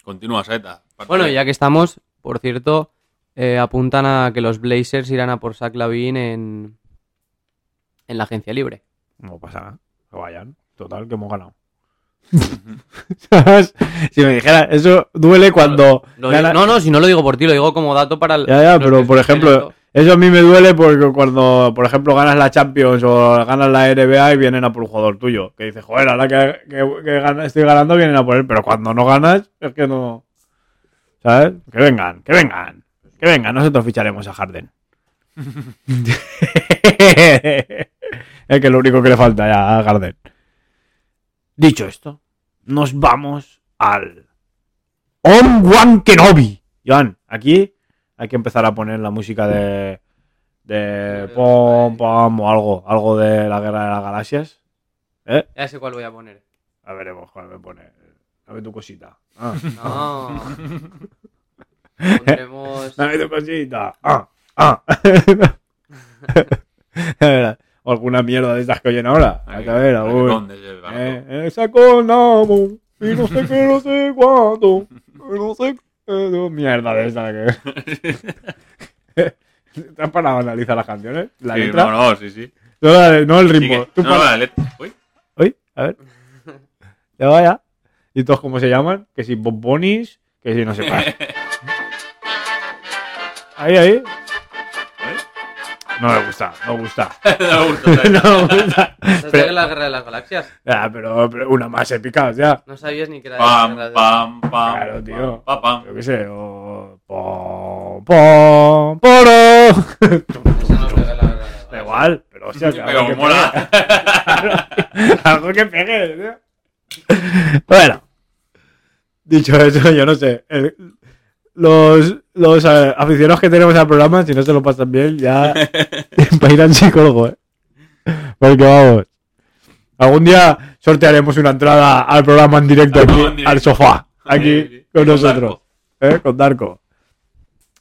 Continúa, Saeta. Bueno ya que estamos por cierto eh, apuntan a que los Blazers irán a por Zach Lavine en en la agencia libre No pasa nada. Que vayan. Total, que hemos ganado. ¿Sabes? si me dijera, eso duele cuando. Lo gana- digo- no, no, si no lo digo por ti, lo digo como dato para el. Ya, ya, pero por ejemplo, eso a mí me duele porque cuando, por ejemplo, ganas la Champions o ganas la NBA y vienen a por un jugador tuyo, que dices, joder, ahora que, que- que gana- estoy ganando vienen a por él, pero cuando no ganas, es que no. ¿Sabes? Que vengan, que vengan, que vengan, nosotros ficharemos a Harden. es que es lo único que le falta ya a Harden. Dicho esto, nos vamos al On-One Kenobi. Joan, aquí hay que empezar a poner la música de. de. pom, pom o algo. Algo de la guerra de las galaxias. ¿Eh? Ya sé cuál voy a poner. A veremos cuál me pone. Dame tu cosita. Ah. No. Pondremos. Dame tu cosita. Ah, ah. o alguna mierda de estas que oyen ahora. A ver, a ver. Barato. Eh, eh, sacó Namo, y no sé qué, no sé cuánto. No sé qué. no, Mierda de esa que. ¿Te has parado a analizar las canciones? La Sí, letra. No, no, sí, sí. No, la- no el Sí ritmo. que- Tú no, para- la letra. Uy, Uy, a ver. Ya vaya. ¿Y todos cómo se llaman? Que si bombonis, que si no sé qué. Ahí, ahí. No me gusta, no me gusta. no me gusta. No me gusta. ¿Sabes Pero- la guerra de las galaxias? Ah, pero, pero una más épica, ya. No sabías ni que era Pam, de pam, pam. Claro, tío. Pam, pam. Yo qué sé, o. Pom, pom, poro. Esa no es la guerra de las galaxias. Da igual, pero hostia, que Pero algo que mola. pegue. algo que pegue, tío. Bueno, dicho eso, yo no sé. el- los los eh, aficionados que tenemos al programa, si no se lo pasan bien, ya para ir al psicólogo, ¿eh? Porque vamos. Algún día sortearemos una entrada al programa en directo aquí, programa en directo. al sofá, aquí con Con nosotros, ¿eh? con Darko.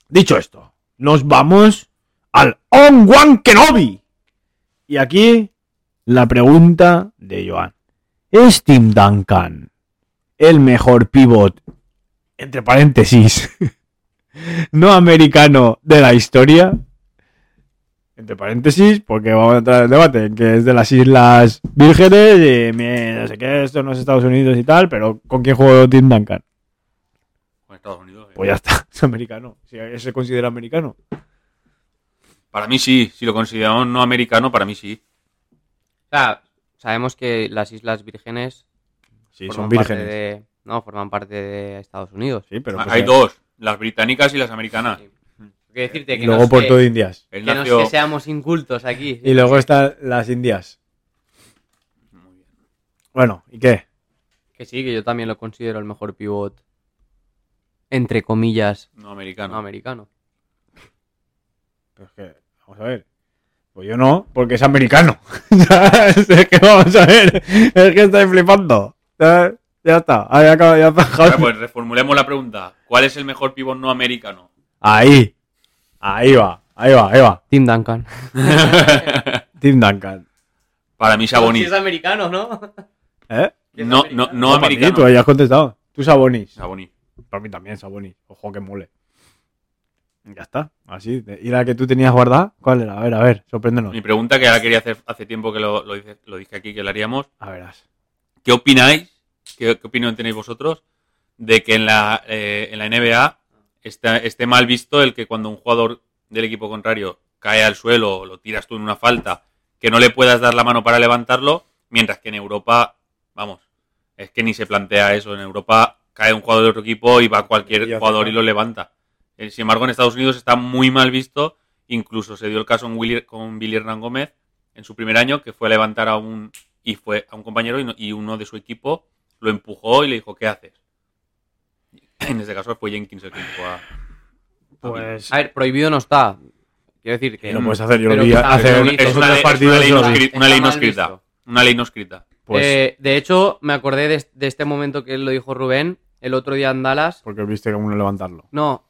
Dicho esto, nos vamos al On-One Kenobi. Y aquí la pregunta de Joan. ¿Es Tim Duncan el mejor pivot, entre paréntesis, no americano de la historia? Entre paréntesis, porque vamos a entrar en el debate, que es de las Islas Vírgenes y no sé qué, esto no es Estados Unidos y tal, pero ¿con quién jugó Tim Duncan? Con Estados Unidos. eh. Pues ya está, es americano. Si se considera americano. Para mí sí, si lo consideramos no americano, para mí sí. O sea, sabemos que las Islas Vírgenes Sí, son parte vírgenes. de. No, forman parte de Estados Unidos. Sí, pero Ah, pues Hay dos, las británicas y las americanas. Sí. Quiero decirte Y que, luego no es Puerto que, de Indias. Que no es que seamos incultos aquí. Y luego están las Indias. Bueno, ¿y qué? Que sí, que yo también lo considero el mejor pivot. Entre comillas, No americano. no americano. Pues que, vamos a ver. Pues yo no, porque es americano. es que vamos a ver. Es que estáis flipando. Ya, ya está. Ahí acaba, ya está. Pues reformulemos la pregunta. ¿Cuál es el mejor pivot no americano? Ahí. Ahí va. Ahí va, ahí va. Tim Duncan. Tim Duncan. Para mí Sabonis. es americano, ¿no? ¿Eh? No, no, no americano. Tú ya has contestado. Tú Sabonis. Sabonis. Para mí también, Sabonis. Ojo que mole. Ya está. Así. ¿Y la que tú tenías guardada? ¿Cuál era? A ver, a ver. Sorpréndenos. Mi pregunta, que ahora quería hacer hace tiempo que lo, lo, dice- lo dije aquí, que lo haríamos. A verás. ¿Qué opináis? ¿Qué, qué opinión tenéis vosotros de que en la, eh, en la NBA está- esté mal visto el que cuando un jugador del equipo contrario cae al suelo o lo tiras tú en una falta, que no le puedas dar la mano para levantarlo, mientras que en Europa, vamos, es que ni se plantea eso. En Europa cae un jugador de otro equipo y va cualquier jugador y lo levanta. Eh, Sin embargo, en Estados Unidos está muy mal visto. Incluso se dio el caso en Willy- con Billy Hernán Gómez en su primer año, que fue a levantar a un y fue a un compañero y, no- y uno de su equipo lo empujó y le dijo, ¿qué haces? En este caso fue Jenkins el que empujó a... Pues. A ver, prohibido no está. Quiero decir que. Lo puedes hacer. Yo lo vi Es esos una, ley- es partidos. una ley no, escri- una Está ley no escrita. visto. Una ley no escrita. Pues. Eh, de hecho, me acordé de, de este momento que lo dijo Rubén el otro día en Dallas. Porque viste cómo no levantarlo. No,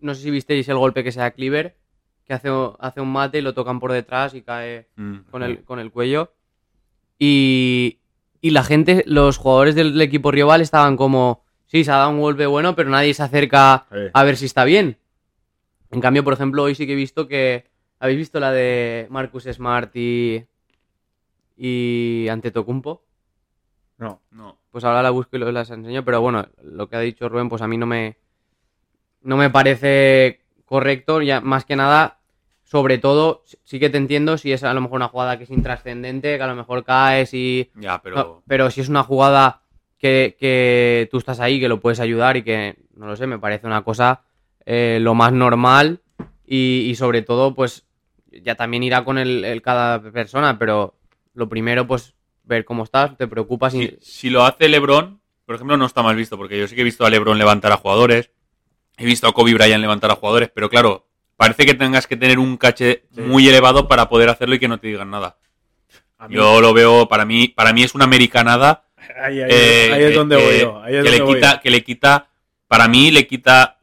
no sé si visteis el golpe que se da Cleaver, que hace, hace un mate y lo tocan por detrás y cae Mm. con el, con el cuello. Y, y la gente, los jugadores del equipo rival estaban como, sí, se ha dado un golpe bueno, pero nadie se acerca Sí. a ver si está bien. En cambio, por ejemplo, hoy sí que he visto que... ¿Habéis visto la de Marcus Smart y, y Antetokounmpo? No. No. Pues ahora la busco y lo- las enseño, pero bueno, lo que ha dicho Rubén, pues a mí no me, no me parece correcto, ya más que nada, sobre todo, sí que te entiendo si es a lo mejor una jugada que es intrascendente, que a lo mejor caes y... Ya, pero... no, pero si es una jugada que, que tú estás ahí, que lo puedes ayudar y que, no lo sé, me parece una cosa eh, lo más normal y, y sobre todo, pues ya también irá con el, el cada persona, pero lo primero, pues ver cómo estás, te preocupas y... Si, si lo hace LeBron, por ejemplo, no está mal visto, porque yo sí que he visto a LeBron levantar a jugadores, he visto a Kobe Bryant levantar a jugadores, pero claro, parece que tengas que tener un caché Sí. muy elevado para poder hacerlo y que no te digan nada. Mí- Yo lo veo, para mí, para mí es una americanada Ahí, ahí, eh, ahí es donde eh, voy eh, yo. Ahí es que donde le voy quita, yo. que le quita, para mí le quita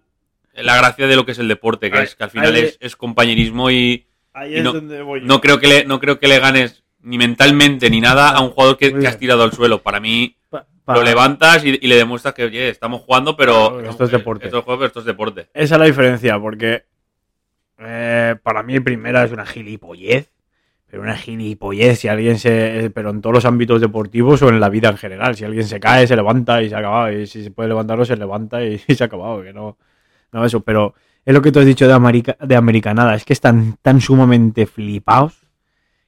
la gracia de lo que es el deporte, que Ahí- es que al final es, es compañerismo y Ahí y es no- donde voy yo. no creo que le, no creo que le ganes ni mentalmente ni nada a un jugador que, que has tirado al suelo. Para mí, Pa- lo levantas y, y le demuestras que, oye, estamos jugando, pero. Claro, esto es deporte. Esto es juego, pero esto es deporte. Esa es la diferencia, porque eh, para mí primera es una gilipollez, pero una gilipollez si alguien se... Pero en todos los ámbitos deportivos o en la vida en general, si alguien se cae, se levanta y se ha acabado, y si se puede levantarlo, se levanta y, se ha acabado, que no... No eso, pero es lo que tú has dicho de, America, de americanada, es que están tan sumamente flipados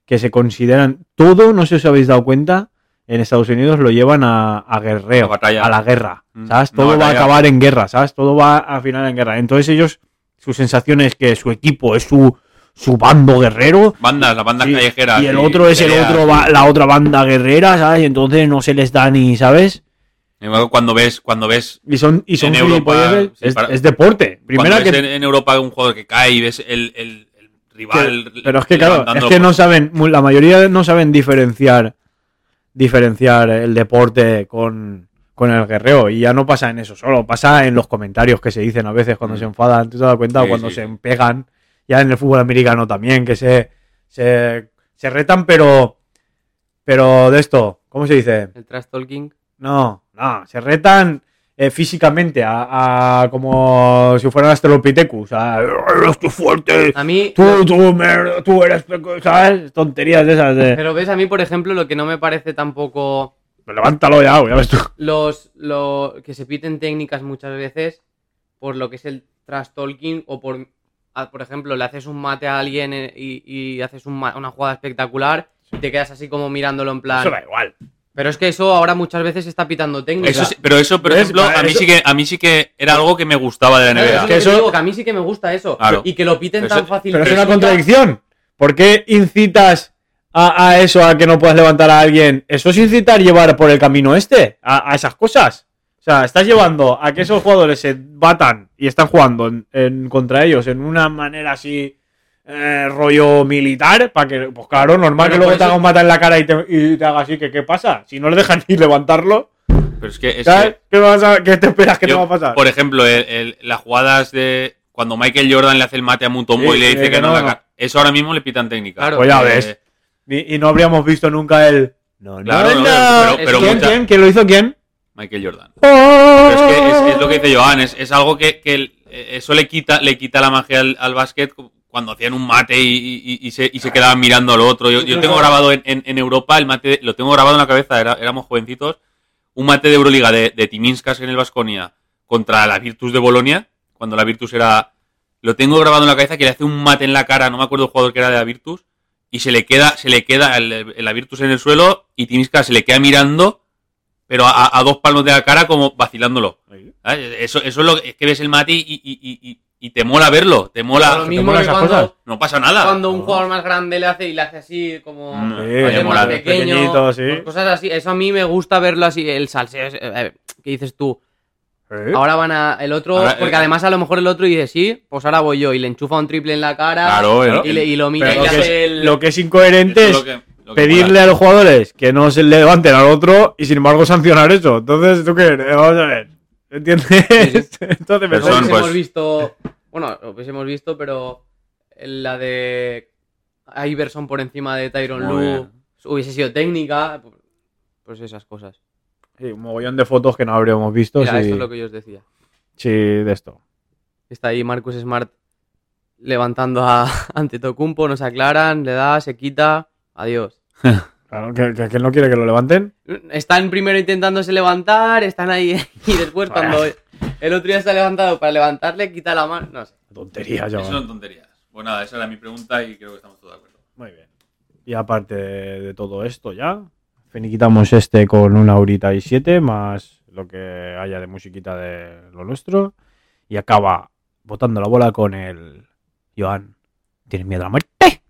que se consideran todo, no sé si os habéis dado cuenta, en Estados Unidos lo llevan a, a guerreo, A la guerra, Mm, ¿sabes? no Todo va a acabar en guerra, ¿sabes? Todo va a final en guerra. Entonces ellos, su sensación es que su equipo es su, su bando guerrero Bandas, las bandas Sí, callejeras. y el otro es el otro, la otra banda guerrera, ¿sabes? Y entonces no se les da ni, ¿sabes? Cuando ves, cuando ves, Y son, y son En Europa, es, deporte. Primera que, en, en Europa un jugador que cae y ves el, el- el rival. que- pero es que claro, es que no saben, la mayoría no saben diferenciar diferenciar el deporte con, con el guerreo. Y ya no pasa en eso solo, pasa en los comentarios que se dicen a veces cuando Mm. se enfadan. ¿Tú te das cuenta? Sí, cuando sí, se pegan. Ya en el fútbol americano también, que se, se, se retan, pero, pero de esto, ¿cómo se dice? El trash talking. No, no, se retan eh, físicamente a, a como si fueran Astrolopithecus. A, estoy fuerte. A mí, Tú, tú, mer- tú eres, peco-", ¿sabes? Tonterías de esas de... pero ves, a mí, por ejemplo, lo que no me parece tampoco Levántalo ya, ya ves tú. los, lo, que se piten técnicas muchas veces por lo que es el trash talking o por, a- por ejemplo, le haces un mate a alguien eh, y, y haces un una jugada espectacular y te quedas así como mirándolo en plan. Eso da igual. Pero es que eso ahora muchas veces se está pitando técnica. Eso sí- pero eso, por ¿Ves? ejemplo, a mí, Eso- sí que, a mí sí que era algo que me gustaba de la NBA. es que eso- digo, que a mí sí que me gusta eso. Claro. Y que lo piten Pero tan eso- fácil. Pero es una contradicción. ¿Por qué incitas a, a eso, a que no puedas levantar a alguien? Eso es incitar llevar por el camino este, a, a esas cosas. O sea, estás llevando a que esos jugadores se batan y están jugando en, en- contra ellos en una manera así, eh, rollo militar, para que, pues claro, normal Pero que luego te eso- haga un mata en la cara y te, y te haga así, que qué pasa? Si no le dejan ni levantarlo, Pero es que, es ¿sabes? que ¿Qué, vas a- qué te esperas que yo, te va a pasar? por ejemplo, el- el- las jugadas de cuando Michael Jordan le hace el mate a Mutombo Sí, y le dice que que no, no, no. eso ahora mismo le pitan técnica. Claro. Pues ya Eh, ves. Y, y no habríamos visto nunca el... No, no, Claro, no. no, pero- pero ¿Quién, mucha- quién? ¿Quién lo hizo quién? Michael Jordan. Pero es que es, es lo que dice Joan, es, es algo que, que eh, eso le quita, le quita la magia al, al básquet cuando hacían un mate y, y- y se, y se quedaban mirando al otro. Yo, yo tengo grabado en, en- en Europa el mate, lo tengo grabado en la cabeza, era- éramos jovencitos, un mate de Euroliga de, de Timinskas en el Vasconia contra la Virtus de Bolonia, cuando la Virtus era... Lo tengo grabado en la cabeza que le hace un mate en la cara, no me acuerdo el jugador que era de la Virtus, y se le queda, se le queda el, el- la Virtus en el suelo y Timinskas se le queda mirando, pero a, a dos palmos de la cara como vacilándolo. ¿Sabes? Eso, eso es lo que, es que ves el mate y, y- y- y- y te mola verlo, te mola. Lo ¿te mismo molan que esas cuando, cosas? No pasa nada. cuando un jugador más grande le hace y le hace así como Mm, Sí, oye, mola. pequeño, Pequeñito, sí. pues cosas así. Eso a mí me gusta verlo así, el salseo. eh, que dices tú, ¿Eh? ahora van a el otro, Ahora, porque eh, además a lo mejor el otro dice sí, pues ahora voy yo y le enchufa un triple en la cara Claro, el- y, le- y lo mira y lo, que hace es, el... lo que es incoherente es es lo que- lo que pedirle mola. a los jugadores que no se levanten al otro y sin embargo sancionar eso. Entonces, ¿tú qué? Eh, Vamos a ver. ¿Entiendes? Entonces, me son, pues- hubiésemos visto, bueno, lo hubiésemos visto, pero la de Iverson por encima de Tyron bien. hubiese sido técnica, pues esas cosas. Sí, un mogollón de fotos que no habríamos visto. Mira, si, esto es lo que yo os decía. si de esto. Está ahí Marcus Smart levantando a Antetokounmpo, no se aclaran, le da, se quita, adiós. Claro, que, que, que él no quiere que lo levanten. Están primero intentándose levantar, están ahí y después cuando el otro ya está levantado para levantarle, quita la mano, no sé. Tonterías, Eso chaval. son tonterías. Pues nada, esa era mi pregunta y creo que estamos todos de acuerdo. Muy bien. Y aparte de, de todo esto ya, finiquitamos este con una horita y siete, más lo que haya de musiquita de lo nuestro. Y acaba botando la bola con el... Joan, ¿tienes miedo a la muerte?